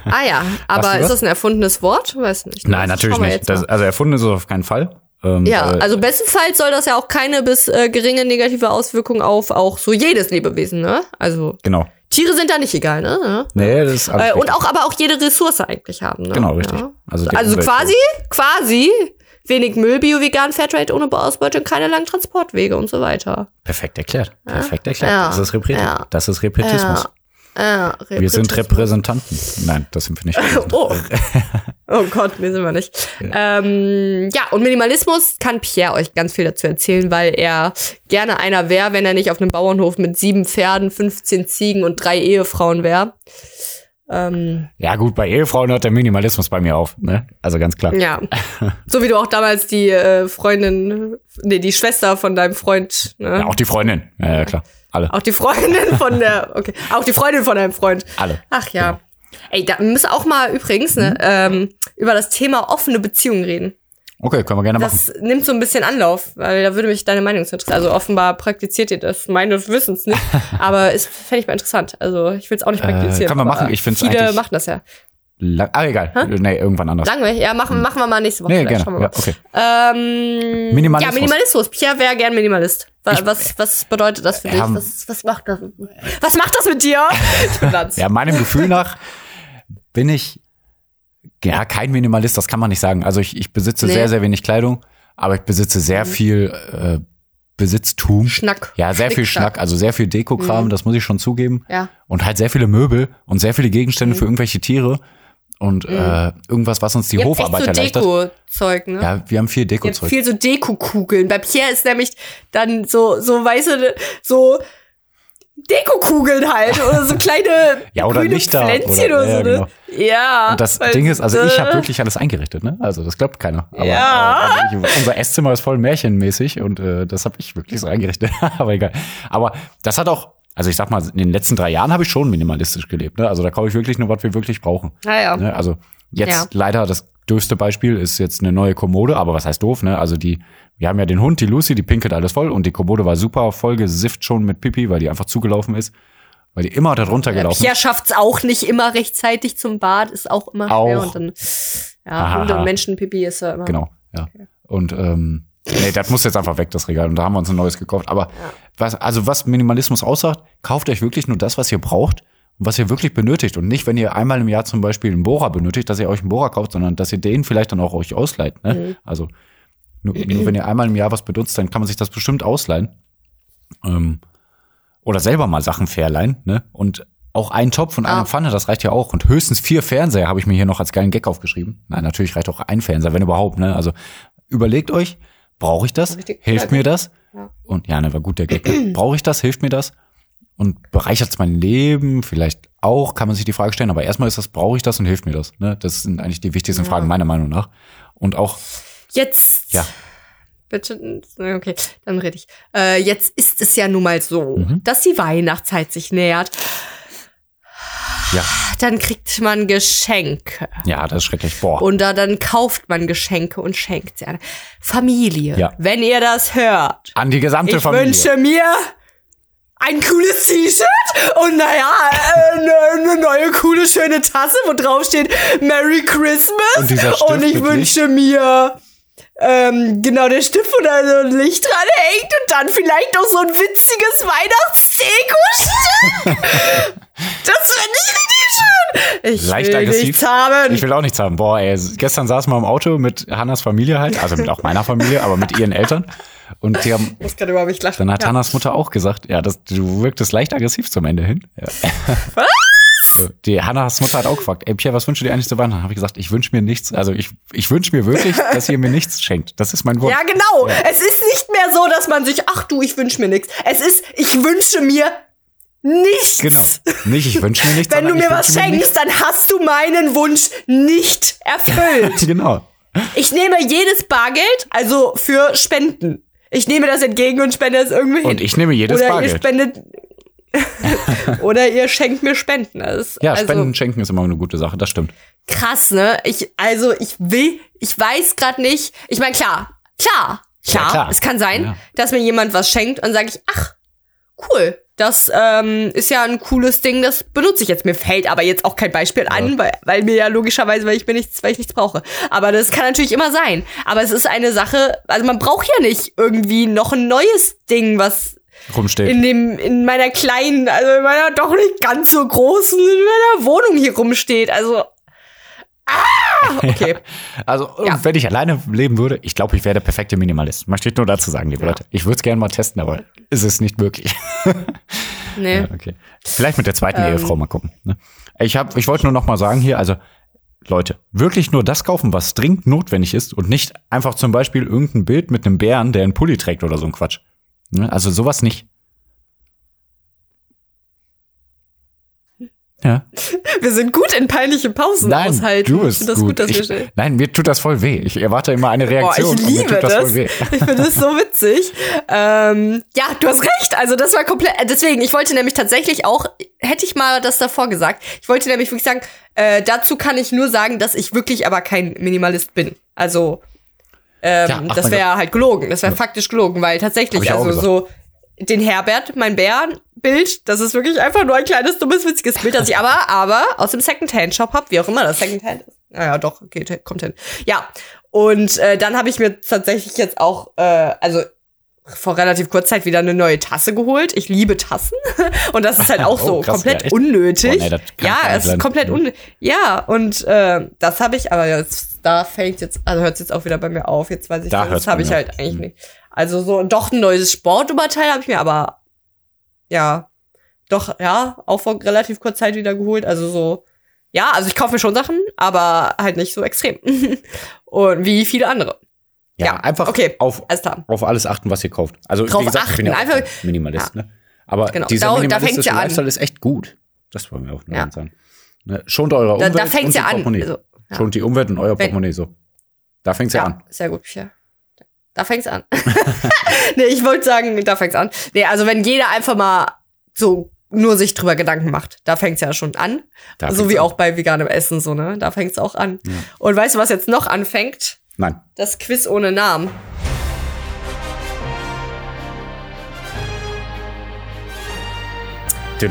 Ah ja, aber ist das ein erfundenes Wort? Weiß nicht. Nein, natürlich nicht. Das, also erfunden ist es auf keinen Fall. Ähm, ja, äh, also bestenfalls soll das ja auch keine bis äh, geringe negative Auswirkungen auf auch so jedes Lebewesen, ne? Also genau. Tiere sind da nicht egal, ne? Nee, das ist alles Äh, und auch aber auch jede Ressource eigentlich haben, ne? Genau, richtig. Ja. Also Also quasi, quasi wenig Müll, Bio, vegan, Fairtrade ohne Ausbeutung, keine langen Transportwege und so weiter. Perfekt erklärt. Perfekt erklärt. Ja. Das ist Repretik. Ja. Das ist Repretismus. Ja, Wir sind. Repräsentanten. Nein, das sind wir nicht. Oh. oh Gott, nee, sind wir nicht. Ja. Ähm, ja, und Minimalismus kann Pierre euch ganz viel dazu erzählen, weil er gerne einer wäre, wenn er nicht auf einem Bauernhof mit sieben Pferden, 15 Ziegen und drei Ehefrauen wäre. Ähm, Ja gut, bei Ehefrauen hört der Minimalismus bei mir auf. Ne? Also ganz klar. ja. so wie du auch damals die äh, Freundin, nee, die Schwester von deinem Freund, ne? Ja, auch die Freundin. Ja, ja klar. Alle. Auch die Freundin von der, okay, auch die Freundin von deinem Freund. Alle. Ach ja. Ey, da müssen wir auch mal übrigens ne, ähm, über das Thema offene Beziehungen reden. Okay, können wir gerne machen. Das nimmt so ein bisschen Anlauf, weil da würde mich deine Meinung zu interessieren. Also offenbar praktiziert ihr das meines Wissens nicht, aber es fände ich mal interessant. Also ich will es auch nicht Äh, praktizieren. kann man aber machen. Ich find's Viele eigentlich- machen das ja. Lang ah, egal. Nee, irgendwann anders. Langweilig. Ja, machen, machen wir mal nächste Woche. Nee, gerne. Ja, okay. Ähm, Minimalismus. Ja, Minimalismus. Pierre wäre gern Minimalist. Was, Ich- was, was bedeutet das für dich? Was, was macht das? Was macht das mit dir? Ja, meinem Gefühl nach bin ich ja kein Minimalist, das kann man nicht sagen. Also ich, ich besitze Nee. sehr, sehr wenig Kleidung, aber ich besitze sehr viel äh, Besitztum. Schnack. Ja, sehr viel Schnickschnack. Schnack, also sehr viel Dekokram, Mhm. das muss ich schon zugeben. Ja. Und halt sehr viele Möbel und sehr viele Gegenstände Mhm. für irgendwelche Tiere und äh, irgendwas, was uns die Ihr habt echt Hofarbeit so erleichtert. Deko-Zeug, ne? Ja, wir haben viel Dekozeug. viel so Deko-Kugeln. Bei Pierre ist nämlich dann so, so weiße, so Deko-Kugeln halt. Oder so kleine Ja, oder grüne Lichter Pflänzchen oder- oder, ja, so, genau. ne? Ja. Und das Ding ist, also ich habe äh, wirklich alles eingerichtet, ne? Also das glaubt keiner. Aber, Ja. äh, also ich, unser Esszimmer ist voll märchenmäßig und äh, das habe ich wirklich so eingerichtet. aber egal. Aber das hat auch, also ich sag mal, in den letzten drei Jahren habe ich schon minimalistisch gelebt. Ne? Also da kaufe ich wirklich nur, was wir wirklich brauchen. Naja. Ne? Also jetzt Ja. leider das dürfste Beispiel ist jetzt eine neue Kommode, aber was heißt doof, ne? Also die, wir haben ja den Hund, die Lucy, die pinkelt alles voll und die Kommode war super voll gesifft schon mit Pipi, weil die einfach zugelaufen ist. weil die immer darunter gelaufen Pia schafft's auch nicht immer rechtzeitig zum Bad, ist auch immer schwer. Auch. Und dann, ja. Hunde und Menschenpipi ist ja immer. Genau, ja. Und ähm, nee, das muss jetzt einfach weg, das Regal. Und da haben wir uns ein neues gekauft. Aber was, also was Minimalismus aussagt, kauft euch wirklich nur das, was ihr braucht und was ihr wirklich benötigt. Und nicht, wenn ihr einmal im Jahr zum Beispiel einen Bohrer benötigt, dass ihr euch einen Bohrer kauft, sondern dass ihr den vielleicht dann auch euch ausleiht. Ne? Mhm. Also nur, nur wenn ihr einmal im Jahr was benutzt, dann kann man sich das bestimmt ausleihen. Ähm, oder selber mal Sachen verleihen, ne? Und auch ein Topf und eine Ah. Pfanne, das reicht ja auch. Und höchstens vier Fernseher habe ich mir hier noch als geilen Gag aufgeschrieben. Nein, natürlich reicht auch ein Fernseher, wenn überhaupt, ne? Also überlegt euch, brauche ich das? Hilft mir das? Ja. Und ja, ne, war gut der Gag. brauche ich das? Hilft mir das? Und bereichert es mein Leben? Vielleicht auch, kann man sich die Frage stellen. Aber erstmal ist das, brauche ich das und hilft mir das? Ne? Das sind eigentlich die wichtigsten Ja. Fragen meiner Meinung nach. Und auch, Jetzt. Ja. Bitte, okay, dann rede ich. Äh, jetzt ist es ja nun mal so, Mhm. dass die Weihnachtszeit sich nähert. Ja, Dann kriegt man Geschenke. ja, das ist schrecklich. Boah. Und da, dann kauft man Geschenke und schenkt sie an. Familie, Ja. wenn ihr das hört. An die gesamte Ich Familie. wünsche mir ein cooles T-Shirt und naja, eine, eine neue coole schöne Tasse, wo drauf steht Merry Christmas. Und Und ich wünsche mir ähm, genau der Stift, da so ein Licht dran hängt und dann vielleicht noch so ein witziges Weihnachtsdeko. das finde ich richtig schön. Ich Leicht will aggressiv. nichts haben. Ich will auch nichts haben. Boah, ey, gestern saßen wir im Auto mit Hannas Familie halt, also mit auch meiner Familie, aber mit ihren Eltern. Und die haben, ich muss gerade über mich lachen. dann hat Ja. Hannas Mutter auch gesagt, ja, das, du wirktest leicht aggressiv zum Ende hin. Ja. So, Die Hannas Mutter hat auch gefragt, ey Pierre, was wünschst du dir eigentlich zu Weihnachten? Habe ich gesagt, ich wünsche mir nichts. Also ich, ich wünsche mir wirklich, dass ihr mir nichts schenkt. Das ist mein Wunsch. Ja, genau. Es ist nicht mehr so, dass man sich, ach du, ich wünsche mir nichts. Es ist, ich wünsche mir nichts. Genau. Nicht, ich wünsche mir nichts. Wenn du mir was schenkst, dann hast du meinen Wunsch nicht erfüllt. Genau. Ich nehme jedes Bargeld, also für Spenden. Ich nehme das entgegen und spende es irgendwie hin. Und ich nehme jedes Oder ihr Bargeld. spendet. Oder ihr schenkt mir Spenden. Ist Ja, also Spenden schenken ist immer eine gute Sache, das stimmt. krass, ne? Ich, also ich will, ich weiß gerade nicht. Ich meine, klar, klar, klar, klar. es kann sein, Ja. dass mir jemand was schenkt und sage ich, ach, cool. Das ähm, ist ja ein cooles Ding, das benutze ich jetzt. Mir fällt aber jetzt auch kein Beispiel an, weil, weil mir ja logischerweise, weil ich mir nichts, weil ich nichts brauche. Aber das kann natürlich immer sein. Aber es ist eine Sache, also man braucht ja nicht irgendwie noch ein neues Ding, was Rumsteht. in dem, in meiner kleinen, also in meiner doch nicht ganz so großen, in meiner Wohnung hier rumsteht. Also. Ah! Okay. Also, Ja. wenn ich alleine leben würde, ich glaube, ich wäre der perfekte Minimalist. Möchte ich nur dazu sagen, liebe Leute. Ich würde es gerne mal testen, aber ist es nicht möglich. Nee. Ja, okay. Vielleicht mit der zweiten Ähm. Ehefrau mal gucken. Ne? Ich hab, ich wollte nur noch mal sagen hier, also Leute, wirklich nur das kaufen, was dringend notwendig ist und nicht einfach zum Beispiel irgendein Bild mit einem Bären, der einen Pulli trägt oder so ein Quatsch. Ne? Also sowas nicht. Ja. Wir sind gut in peinliche Pausen Nein, aushalten. du Ich bist das gut. gut, dass ich, wir nein, mir tut das voll weh. Ich erwarte immer eine Reaktion. ich und mir liebe das, das. Ich finde das so witzig. Ähm, ja, du hast recht. Also das war komplett. äh, Deswegen, ich wollte nämlich tatsächlich auch, hätte ich mal das davor gesagt. Ich wollte nämlich wirklich sagen, äh, dazu kann ich nur sagen, dass ich wirklich aber kein Minimalist bin. Also ähm, Ja, ach das wäre halt gelogen. Das wäre faktisch gelogen, weil tatsächlich, also so den Herbert, mein Bärenbild, das ist wirklich einfach nur ein kleines, dummes, witziges Bild, das ich aber, aber aus dem Secondhand-Shop hab, wie auch immer das Secondhand ist. Naja, doch, okay, kommt hin. Ja, und äh, dann habe ich mir tatsächlich jetzt auch, äh, also vor relativ kurzer Zeit wieder eine neue Tasse geholt. Ich liebe Tassen. Und das ist halt auch Oh, so krass, komplett ja, unnötig. Boah, nee, ja, es ist komplett Mhm. unnötig. Ja, und äh, das habe ich, aber jetzt, da fängt jetzt, also hört jetzt auch wieder bei mir auf. Jetzt weiß ich, Da das habe ich halt auf. eigentlich Mhm. nicht. Also so doch ein neues Sportoberteil habe ich mir, aber ja, doch, ja, auch vor relativ kurzer Zeit wieder geholt. Also so, ja, also ich kaufe mir schon Sachen, aber halt nicht so extrem. und wie viele andere. Ja, Ja, einfach okay. auf, Alles auf alles achten, was ihr kauft. Also Drauf wie gesagt, ich bin ja achten, einfach- ein Minimalist, ne? Aber Genau, dieser da- da minimalistische fängt's ja an. Lifestyle ist echt gut. Das wollen wir auch nur Ja. sagen. Ne? Schont eure Da- Umwelt da fängt's und ja an. Portemonnaie. Also, ja. Schont die Umwelt und euer Portemonnaie so. Da fängt's ja, Ja, an. sehr gut, ja. Da fängt's an. nee, ich wollte sagen, da fängt's an. Nee, also wenn jeder einfach mal so nur sich drüber Gedanken macht, da fängt's ja schon an. Da so wie an. auch bei veganem Essen, so, ne? Da fängt's auch an. Und weißt du, was jetzt noch anfängt? Nein. Das Quiz ohne Namen. Da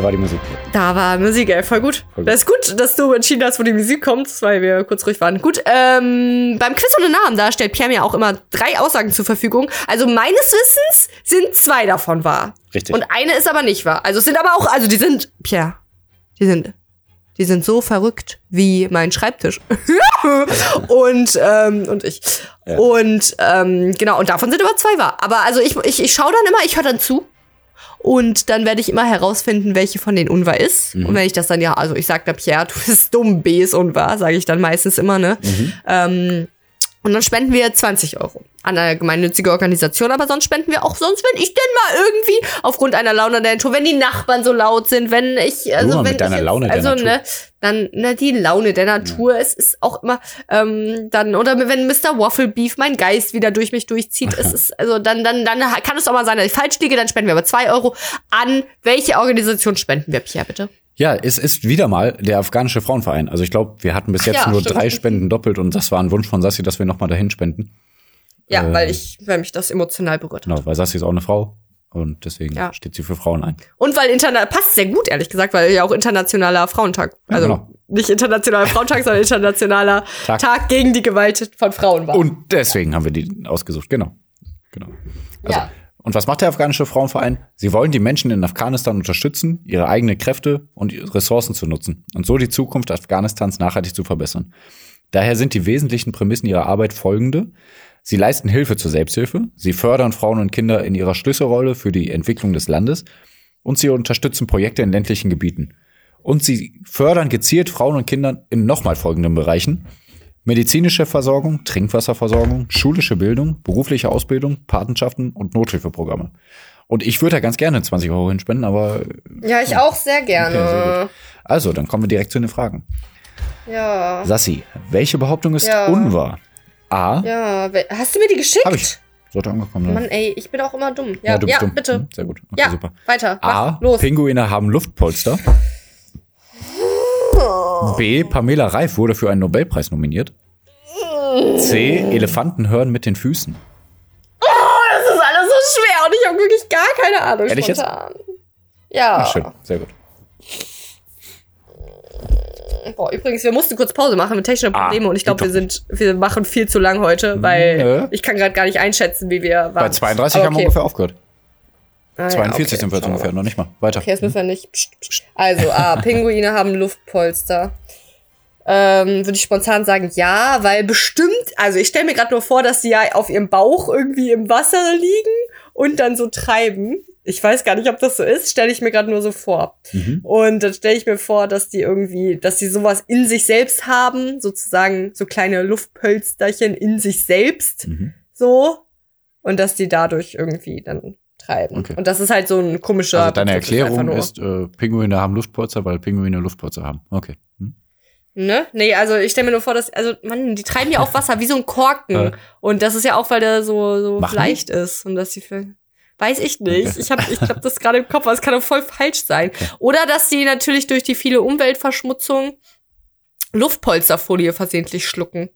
war die Musik. Da war Musik, ey, voll gut. Voll gut. Das ist gut, dass du entschieden hast, wo die Musik kommt, weil wir kurz ruhig waren. Gut, ähm, beim Quiz ohne Namen, da stellt Pierre mir auch immer drei Aussagen zur Verfügung. Also meines Wissens sind zwei davon wahr. Richtig. Und eine ist aber nicht wahr. Also es sind aber auch, also die sind, Pierre, die sind, die sind so verrückt wie mein Schreibtisch. und, ähm, und ich. Ja. Und ähm, genau, und davon sind aber zwei wahr. Aber also ich, ich, ich schaue dann immer, ich höre dann zu. Und dann werde ich immer herausfinden, welche von denen unwahr ist. Mhm. Und wenn ich das dann ja, also ich sage da Pierre, du bist dumm, B ist unwahr, sage ich dann meistens immer, ne? Mhm. Ähm, und dann spenden wir 20 Euro an eine gemeinnützige Organisation, aber sonst spenden wir auch sonst, wenn ich denn mal irgendwie aufgrund einer Laune der Natur, wenn die Nachbarn so laut sind, wenn ich, also mal wenn mit deiner ich Laune der also, Natur. Ne, dann, ne, die Laune der Natur, es ist auch immer, ähm, dann, oder wenn Mr. Waffle Beef mein Geist wieder durch mich durchzieht, es ist, also dann, dann, dann kann es auch mal sein, dass ich falsch liege, dann spenden wir aber zwei Euro an welche Organisation spenden wir, Pierre, bitte? Ja, es ist wieder mal der afghanische Frauenverein. Also ich glaube, wir hatten bis jetzt Ja, nur stimmt. drei Spenden doppelt und das war ein Wunsch von Sassi, dass wir noch mal dahin spenden. Ja, Äh, weil ich, weil mich das emotional berührt hat. Genau, weil Sassi ist auch eine Frau und deswegen Ja. steht sie für Frauen ein. Und weil interna passt sehr gut, ehrlich gesagt, weil ja auch internationaler Frauentag, Ja, also genau. nicht internationaler Frauentag, sondern internationaler Tag. Tag. gegen die Gewalt von Frauen war. Und deswegen haben wir die ausgesucht, genau. Genau. Also, Ja. Und was macht der afghanische Frauenverein? Sie wollen die Menschen in Afghanistan unterstützen, ihre eigenen Kräfte und Ressourcen zu nutzen und so die Zukunft Afghanistans nachhaltig zu verbessern. Daher sind die wesentlichen Prämissen ihrer Arbeit folgende. Sie leisten Hilfe zur Selbsthilfe, sie fördern Frauen und Kinder in ihrer Schlüsselrolle für die Entwicklung des Landes und sie unterstützen Projekte in ländlichen Gebieten. Und sie fördern gezielt Frauen und Kinder in nochmal folgenden Bereichen. Medizinische Versorgung, Trinkwasserversorgung, schulische Bildung, berufliche Ausbildung, Patenschaften und Nothilfeprogramme. Und ich würde da ganz gerne 20 Euro hinspenden, aber Ja, ich auch sehr gerne. Okay, sehr also, dann kommen wir direkt zu den Fragen. ja. Sassi, welche Behauptung ist Ja. unwahr? A. Ja, hast du mir die geschickt? Hab ich. Sollte angekommen sein. Mann, ey, ich bin auch immer dumm. Ja, du bist dumm. bitte. Hm, Sehr gut. Okay, Ja, super. weiter. A. Mach, los. Pinguine haben Luftpolster. B. Pamela Reif wurde für einen Nobelpreis nominiert. C. Elefanten hören mit den Füßen. Das ist alles so schwer und ich habe wirklich gar keine Ahnung. Ehrlich jetzt? Ja. Ach, schön. Sehr gut. Boah, übrigens, wir mussten kurz Pause machen mit technischen Ah, Problemen und ich glaube, wir sind, wir machen viel zu lang heute, weil Nö. ich kann gerade gar nicht einschätzen, wie wir waren. Bei 32 Aber haben wir okay. ungefähr aufgehört. Ah, ja, 42 okay. sind wir jetzt ungefähr, noch nicht mal. Weiter. Okay, jetzt müssen wir nicht. Psst, psst. Also, A, Pinguine haben Luftpolster. Ähm, würde ich spontan sagen, ja, weil bestimmt, also ich stelle mir gerade nur vor, dass die ja auf ihrem Bauch irgendwie im Wasser liegen und dann so treiben. Ich weiß gar nicht, ob das so ist, stelle ich mir gerade nur so vor. Mhm. Und dann stelle ich mir vor, dass die irgendwie, dass die sowas in sich selbst haben, sozusagen so kleine Luftpölsterchen in sich selbst, Mhm. so. Und dass die dadurch irgendwie dann treiben. Okay. Und das ist halt so ein komischer. Also deine Begriff, Erklärung nur- ist, äh, Pinguine haben Luftpolster, weil Pinguine Luftpolster haben. Okay. Hm. Ne? Nee, also ich stelle mir nur vor, dass, also, Mann, die treiben ja auf Wasser wie so ein Korken. Und das ist ja auch, weil der so, so Machen leicht ist. Und dass die für, weiß ich nicht. Ich habe ich hab das gerade im Kopf, aber es kann auch voll falsch sein. Oder dass die natürlich durch die viele Umweltverschmutzung Luftpolsterfolie versehentlich schlucken.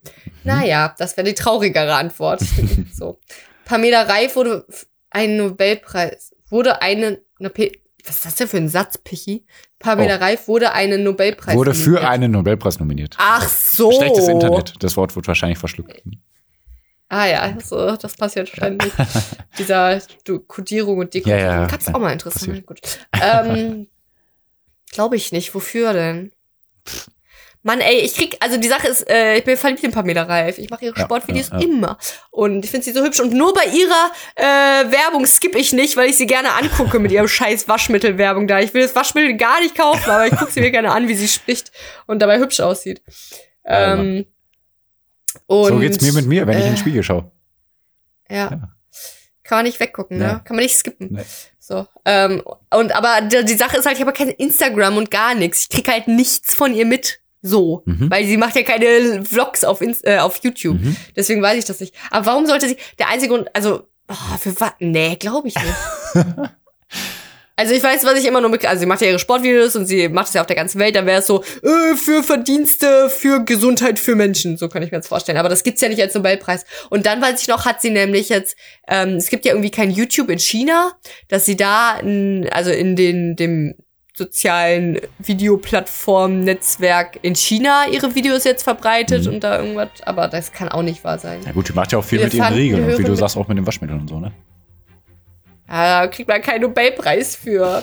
Naja, das wäre die traurigere Antwort. so. Pamela Reif wurde f- ein Nobelpreis, wurde eine, eine was ist das denn für ein Satz, Pichi? Pamela Oh. Reif wurde einen Nobelpreis Wurde für nominiert. einen Nobelpreis nominiert. Ach so. Schlechtes Internet. Das Wort wird wahrscheinlich verschluckt. Ah ja, so, das passiert ständig. Dieser du, Kodierung und Dekodierung. Ja, ja, ja, auch mal interessant. Gut. Ähm, Glaube ich nicht. Wofür denn? Mann, ey, ich krieg, also die Sache ist, äh, ich bin verliebt in Pamela Reif. Ich mache ihre Ja, Sportvideos ja, ja. immer. Und ich finde sie so hübsch. Und nur bei ihrer äh, Werbung skippe ich nicht, weil ich sie gerne angucke mit ihrem scheiß Waschmittelwerbung da. Ich will das Waschmittel gar nicht kaufen, aber ich gucke sie mir gerne an, wie sie spricht und dabei hübsch aussieht. Ähm, und, so geht's mir mit mir, wenn ich in den äh, Spiegel schaue. Ja. Ja. Kann man nicht weggucken, Nee. ne? Kann man nicht skippen. Nee. So. Ähm, und aber die, die Sache ist halt, ich habe kein Instagram und gar nichts. Ich krieg halt nichts von ihr mit. So. Mhm. Weil sie macht ja keine Vlogs auf, Inst äh, auf YouTube. Mhm. Deswegen weiß ich das nicht. Aber warum sollte sie. Der einzige Grund, also, oh, für was? Nee, glaube ich nicht. Also ich weiß, was ich immer nur mit, also sie macht ja ihre Sportvideos und sie macht es ja auf der ganzen Welt, dann wäre es so, äh, für Verdienste, für Gesundheit für Menschen, so kann ich mir jetzt vorstellen. Aber das gibt's ja nicht als Nobelpreis. Und dann weiß ich noch, hat sie nämlich jetzt, ähm, es gibt ja irgendwie kein YouTube in China, dass sie da, in, also in den, dem sozialen Videoplattform-Netzwerk in China ihre Videos jetzt verbreitet Mhm. und da irgendwas, aber das kann auch nicht wahr sein. Ja gut, die macht ja auch viel mit ihren Regeln und wie du sagst, auch mit den Waschmitteln und so, ne? Ja, da kriegt man keinen Nobelpreis für.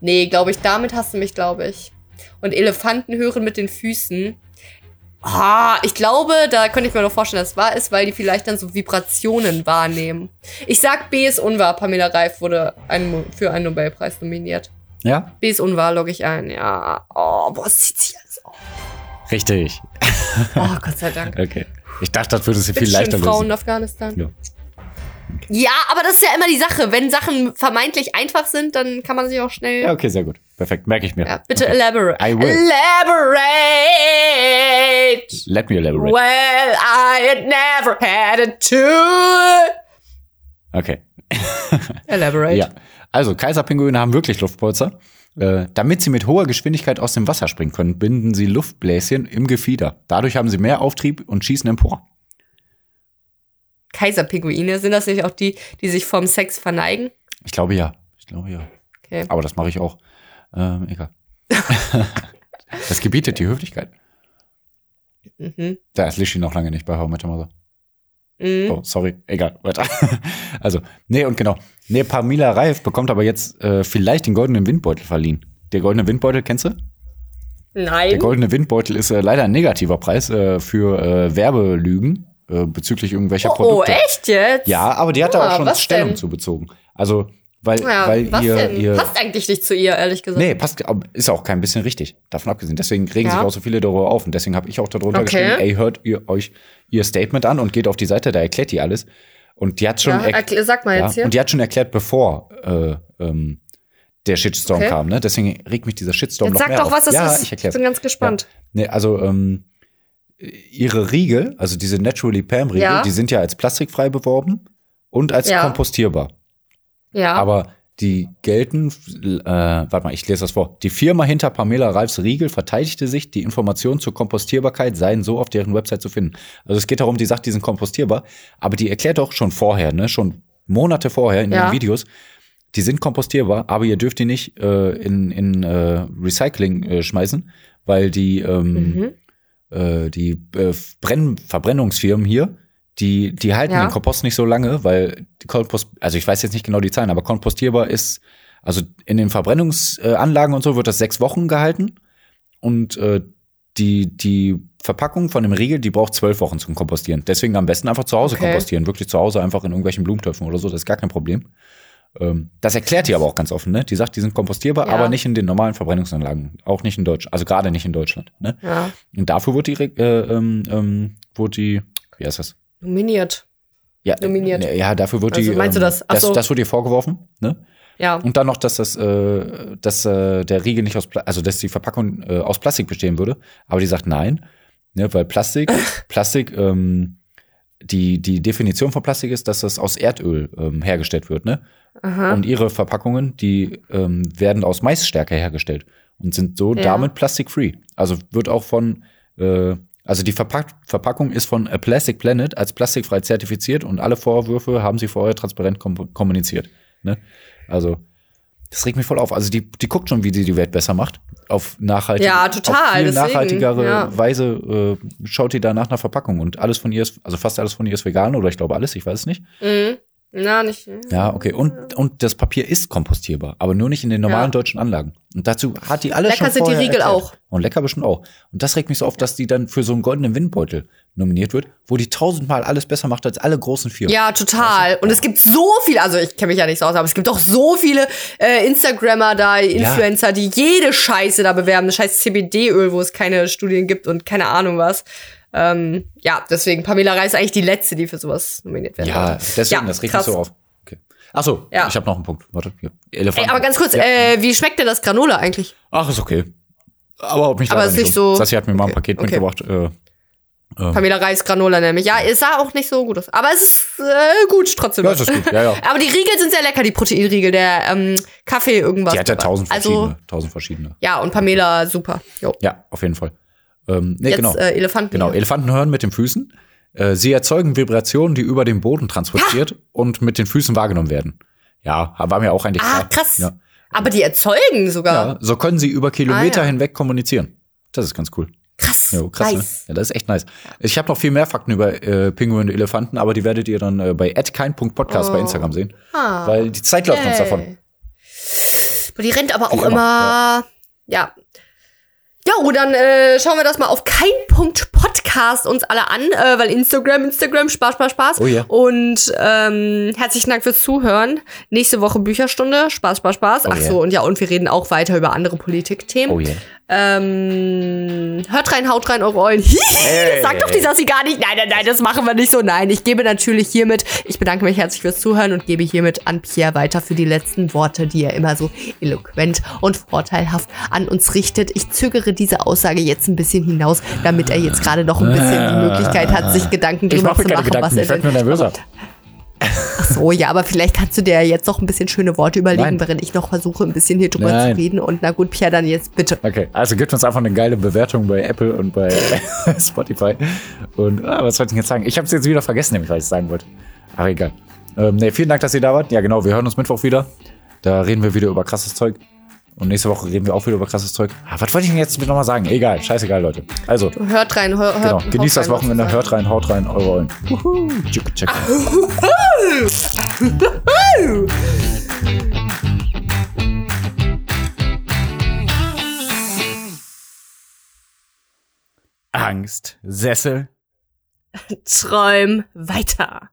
Nee, glaube ich, damit hast du mich, glaube ich. Und Elefanten hören mit den Füßen. Ah, ich glaube, da könnte ich mir noch vorstellen, dass es wahr ist, weil die vielleicht dann so Vibrationen wahrnehmen. Ich sag, B ist unwahr. Pamela Reif wurde ein, für einen Nobelpreis nominiert. Ja? B ist unwahr, logge ich ein. Ja. Oh, boah, es sieht sich alles auf. Richtig. Oh, Gott sei Dank. Okay. Ich dachte, das würde sie viel leichter Frauen lösen. in Afghanistan. Ja. Ja, aber das ist ja immer die Sache. Wenn Sachen vermeintlich einfach sind, dann kann man sich auch schnell Ja, okay, sehr gut. Perfekt, merke ich mir. Ja, bitte okay. elaborate. I will. Elaborate. Let me elaborate. Well, I had never had it to. Okay. Elaborate. Ja. Also, Kaiserpinguine haben wirklich Luftpolster. Äh, damit sie mit hoher Geschwindigkeit aus dem Wasser springen können, binden sie Luftbläschen im Gefieder. Dadurch haben sie mehr Auftrieb und schießen empor. Kaiserpinguine, sind das nicht auch die, die sich vom Sex verneigen? Ich glaube ja. Ich glaube ja. Okay. Aber das mache ich auch. Ähm, egal. das gebietet die Höflichkeit. Mhm. Da ist Lischi noch lange nicht bei How Met Your Mother. Mhm. Oh, sorry. Egal. Weiter. Also, nee, und genau. Nee, Pamela Reif bekommt aber jetzt äh, vielleicht den goldenen Windbeutel verliehen. Der goldene Windbeutel, kennst du? Der Nein. goldene Windbeutel ist äh, leider ein negativer Preis äh, für äh, Werbelügen äh, bezüglich irgendwelcher Oh, Produkte. echt jetzt? Ja, aber die hat da Ah, auch schon was Stellung denn? zu bezogen. Also, weil, Ja, weil was ihr, denn? ihr Passt eigentlich nicht zu ihr, ehrlich gesagt. Nee, passt, ist auch kein bisschen richtig. Davon abgesehen. Deswegen regen Ja. sich auch so viele darüber auf. Und deswegen habe ich auch darunter Okay. geschrieben, ey, hört ihr euch ihr Statement an und geht auf die Seite, da erklärt die alles. Und die hat schon, Ja, erk- erkl- sag mal jetzt hier. und die hat schon erklärt, bevor äh, ähm, der Shitstorm Okay. kam. Ne? Deswegen regt mich dieser Shitstorm Jetzt noch sag mehr doch, auf. was das ja, ist. ich erkläre bin ganz gespannt. Nee, also ähm, ihre Riegel, also diese Naturally Pam Riegel, die sind ja als plastikfrei beworben und als kompostierbar. Ja. Aber die gelten, äh, warte mal, ich lese das vor. Die Firma hinter Pamela Reifs Riegel verteidigte sich, die Informationen zur Kompostierbarkeit seien so auf deren Website zu finden. Also es geht darum, die sagt, die sind kompostierbar, aber die erklärt doch schon vorher, ne, schon Monate vorher in Ja. ihren Videos, die sind kompostierbar, aber ihr dürft die nicht äh, in, in äh, Recycling äh, schmeißen, weil die ähm, mhm. äh, die äh, Brenn Verbrennungsfirmen hier, die, die halten Ja. den Kompost nicht so lange, weil Kompost, also ich weiß jetzt nicht genau die Zahlen, aber kompostierbar ist, also in den Verbrennungsanlagen und so wird das sechs Wochen gehalten und äh, die, die Verpackung von dem Riegel, die braucht zwölf Wochen zum Kompostieren. Deswegen am besten einfach zu Hause Okay. kompostieren, wirklich zu Hause einfach in irgendwelchen Blumentöpfen oder so, das ist gar kein Problem. Ähm, das erklärt die aber auch ganz offen, ne? Die sagt, die sind kompostierbar, Ja. aber nicht in den normalen Verbrennungsanlagen, auch nicht in Deutschland, also gerade nicht in Deutschland, ne? Ja. Und dafür wurde die, äh, ähm, ähm, wurde die, wie heißt das? Nominiert. Ja, Nominiert. äh, Ja, dafür wurde Also die. meinst du ähm, das? Ach das, so. das wurde ihr vorgeworfen, ne? Ja. Und dann noch, dass das, äh, dass äh, der Riegel nicht aus, Pla also dass die Verpackung äh, aus Plastik bestehen würde. Aber die sagt nein, ne, weil Plastik, Plastik, ähm, die die Definition von Plastik ist, dass das aus Erdöl ähm, hergestellt wird, ne? Aha. Und ihre Verpackungen, die ähm, werden aus Maisstärke hergestellt und sind so Ja. damit plastic-free. Also wird auch von, äh, also die Verpack Verpackung ist von A Plastic Planet als plastikfrei zertifiziert und alle Vorwürfe haben sie vorher transparent kom kommuniziert. Ne? Also das regt mich voll auf. Also die, die guckt schon, wie sie die Welt besser macht. Auf nachhaltige, Ja, total, auf viel deswegen, nachhaltigere ja. Weise äh, schaut die da nach einer Verpackung und alles von ihr ist, also fast alles von ihr ist vegan oder ich glaube alles, ich weiß es nicht. Mhm. Na, nicht. Ja, okay. Und, und das Papier ist kompostierbar, aber nur nicht in den normalen Ja. deutschen Anlagen. Und dazu hat die alles Lecker schon sind die Riegel erklärt. auch. Und lecker bestimmt auch. Und das regt mich so auf, dass die dann für so einen goldenen Windbeutel nominiert wird, wo die tausendmal alles besser macht als alle großen Firmen. Ja, total. Und es gibt so viele, also ich kenne mich ja nicht so aus, aber es gibt auch so viele äh, Instagrammer da, Influencer, die jede Scheiße da bewerben, das scheiß CBD-Öl, wo es keine Studien gibt und keine Ahnung was. Ähm, ja, deswegen, Pamela Reis ist eigentlich die Letzte, die für sowas nominiert werden Ja, deswegen, Ja, das regt mich so auf. Okay. Ach so, Ja. ich habe noch einen Punkt. Warte, hier. Elefant. Ey, aber ganz kurz, Ja. äh, wie schmeckt denn das Granola eigentlich? Ach, ist okay. Aber ob mich Aber ist nicht um. so- Sassi hat mir mal ein Okay, Paket okay. mitgebracht. Äh, Ähm. Pamela Reis Granola nämlich. Ja, es sah auch nicht so gut aus. Aber es ist äh, gut trotzdem. Ja, es ist gut, ja, ja. Aber die Riegel sind sehr lecker, die Proteinriegel, der ähm, Kaffee irgendwas. Die hat ja tausend verschiedene. Also, tausend verschiedene. ja, und Pamela, super. Jo. Ja, auf jeden Fall. Ähm, nee, Jetzt genau. äh, Elefanten. Genau, Elefanten hören mit den Füßen. Äh, sie erzeugen Vibrationen, die über den Boden transportiert und mit den Füßen wahrgenommen werden. Ja, war mir auch eigentlich Ah, klar. krass. Ja. Aber die erzeugen sogar. ja, so können sie über Kilometer Ah, ja. hinweg kommunizieren. Das ist ganz cool. Krass. Ja, krass, nice. ne? Ja, das ist echt nice. Ich habe noch viel mehr Fakten über äh, Pinguine und Elefanten, aber die werdet ihr dann äh, bei @kein.podcast bei Instagram sehen. Ah. Weil die Zeit läuft uns davon. Die rennt aber auch immer. immer, Ja. Jo, dann äh, schauen wir das mal auf kein Punkt Podcast uns alle an, äh, weil Instagram, Instagram, Spaß, Spaß, Spaß. Oh ja. Und ähm, herzlichen Dank fürs Zuhören. Nächste Woche Bücherstunde, Spaß, Spaß, Spaß. Oh Ach ja. so, und ja, und wir reden auch weiter über andere Politikthemen. Oh yeah. Ähm, hört rein, haut rein eure Eulen. das sagt doch die Sassi gar nicht. Nein, nein, nein, das machen wir nicht so. Nein, ich gebe natürlich hiermit, ich bedanke mich herzlich fürs Zuhören und gebe hiermit an Pierre weiter für die letzten Worte, die er immer so eloquent und vorteilhaft an uns richtet. Ich zögere diese Aussage jetzt ein bisschen hinaus, damit er jetzt gerade noch ein bisschen die Möglichkeit hat, sich Gedanken Ich drüber zu mir machen, was Gedanken, er ich werde denn. nur nervöser. Ach so, ja, aber vielleicht kannst du dir jetzt noch ein bisschen schöne Worte überlegen, Nein. während ich noch versuche, ein bisschen hier drüber Nein. zu reden. Und na gut, Pierre, dann jetzt bitte. Okay, also gibt uns einfach eine geile Bewertung bei Apple und bei Spotify. Und ah, was wollte ich jetzt sagen? Ich habe es jetzt wieder vergessen, nämlich, was ich sagen wollte. Aber egal. Ähm, nee, vielen Dank, dass ihr da wart. Ja, genau, wir hören uns Mittwoch wieder. Da reden wir wieder über krasses Zeug. Und nächste Woche reden wir auch wieder über krasses Zeug. Ah, was wollte ich denn jetzt nochmal sagen? Egal, scheißegal, Leute. Also, Hört rein, hör, genau, hört, genießt haut das Wochenende, hört rein, haut rein, eure Eulen. Wuhu, tschück, tschück. Angst, Sessel. Träum weiter.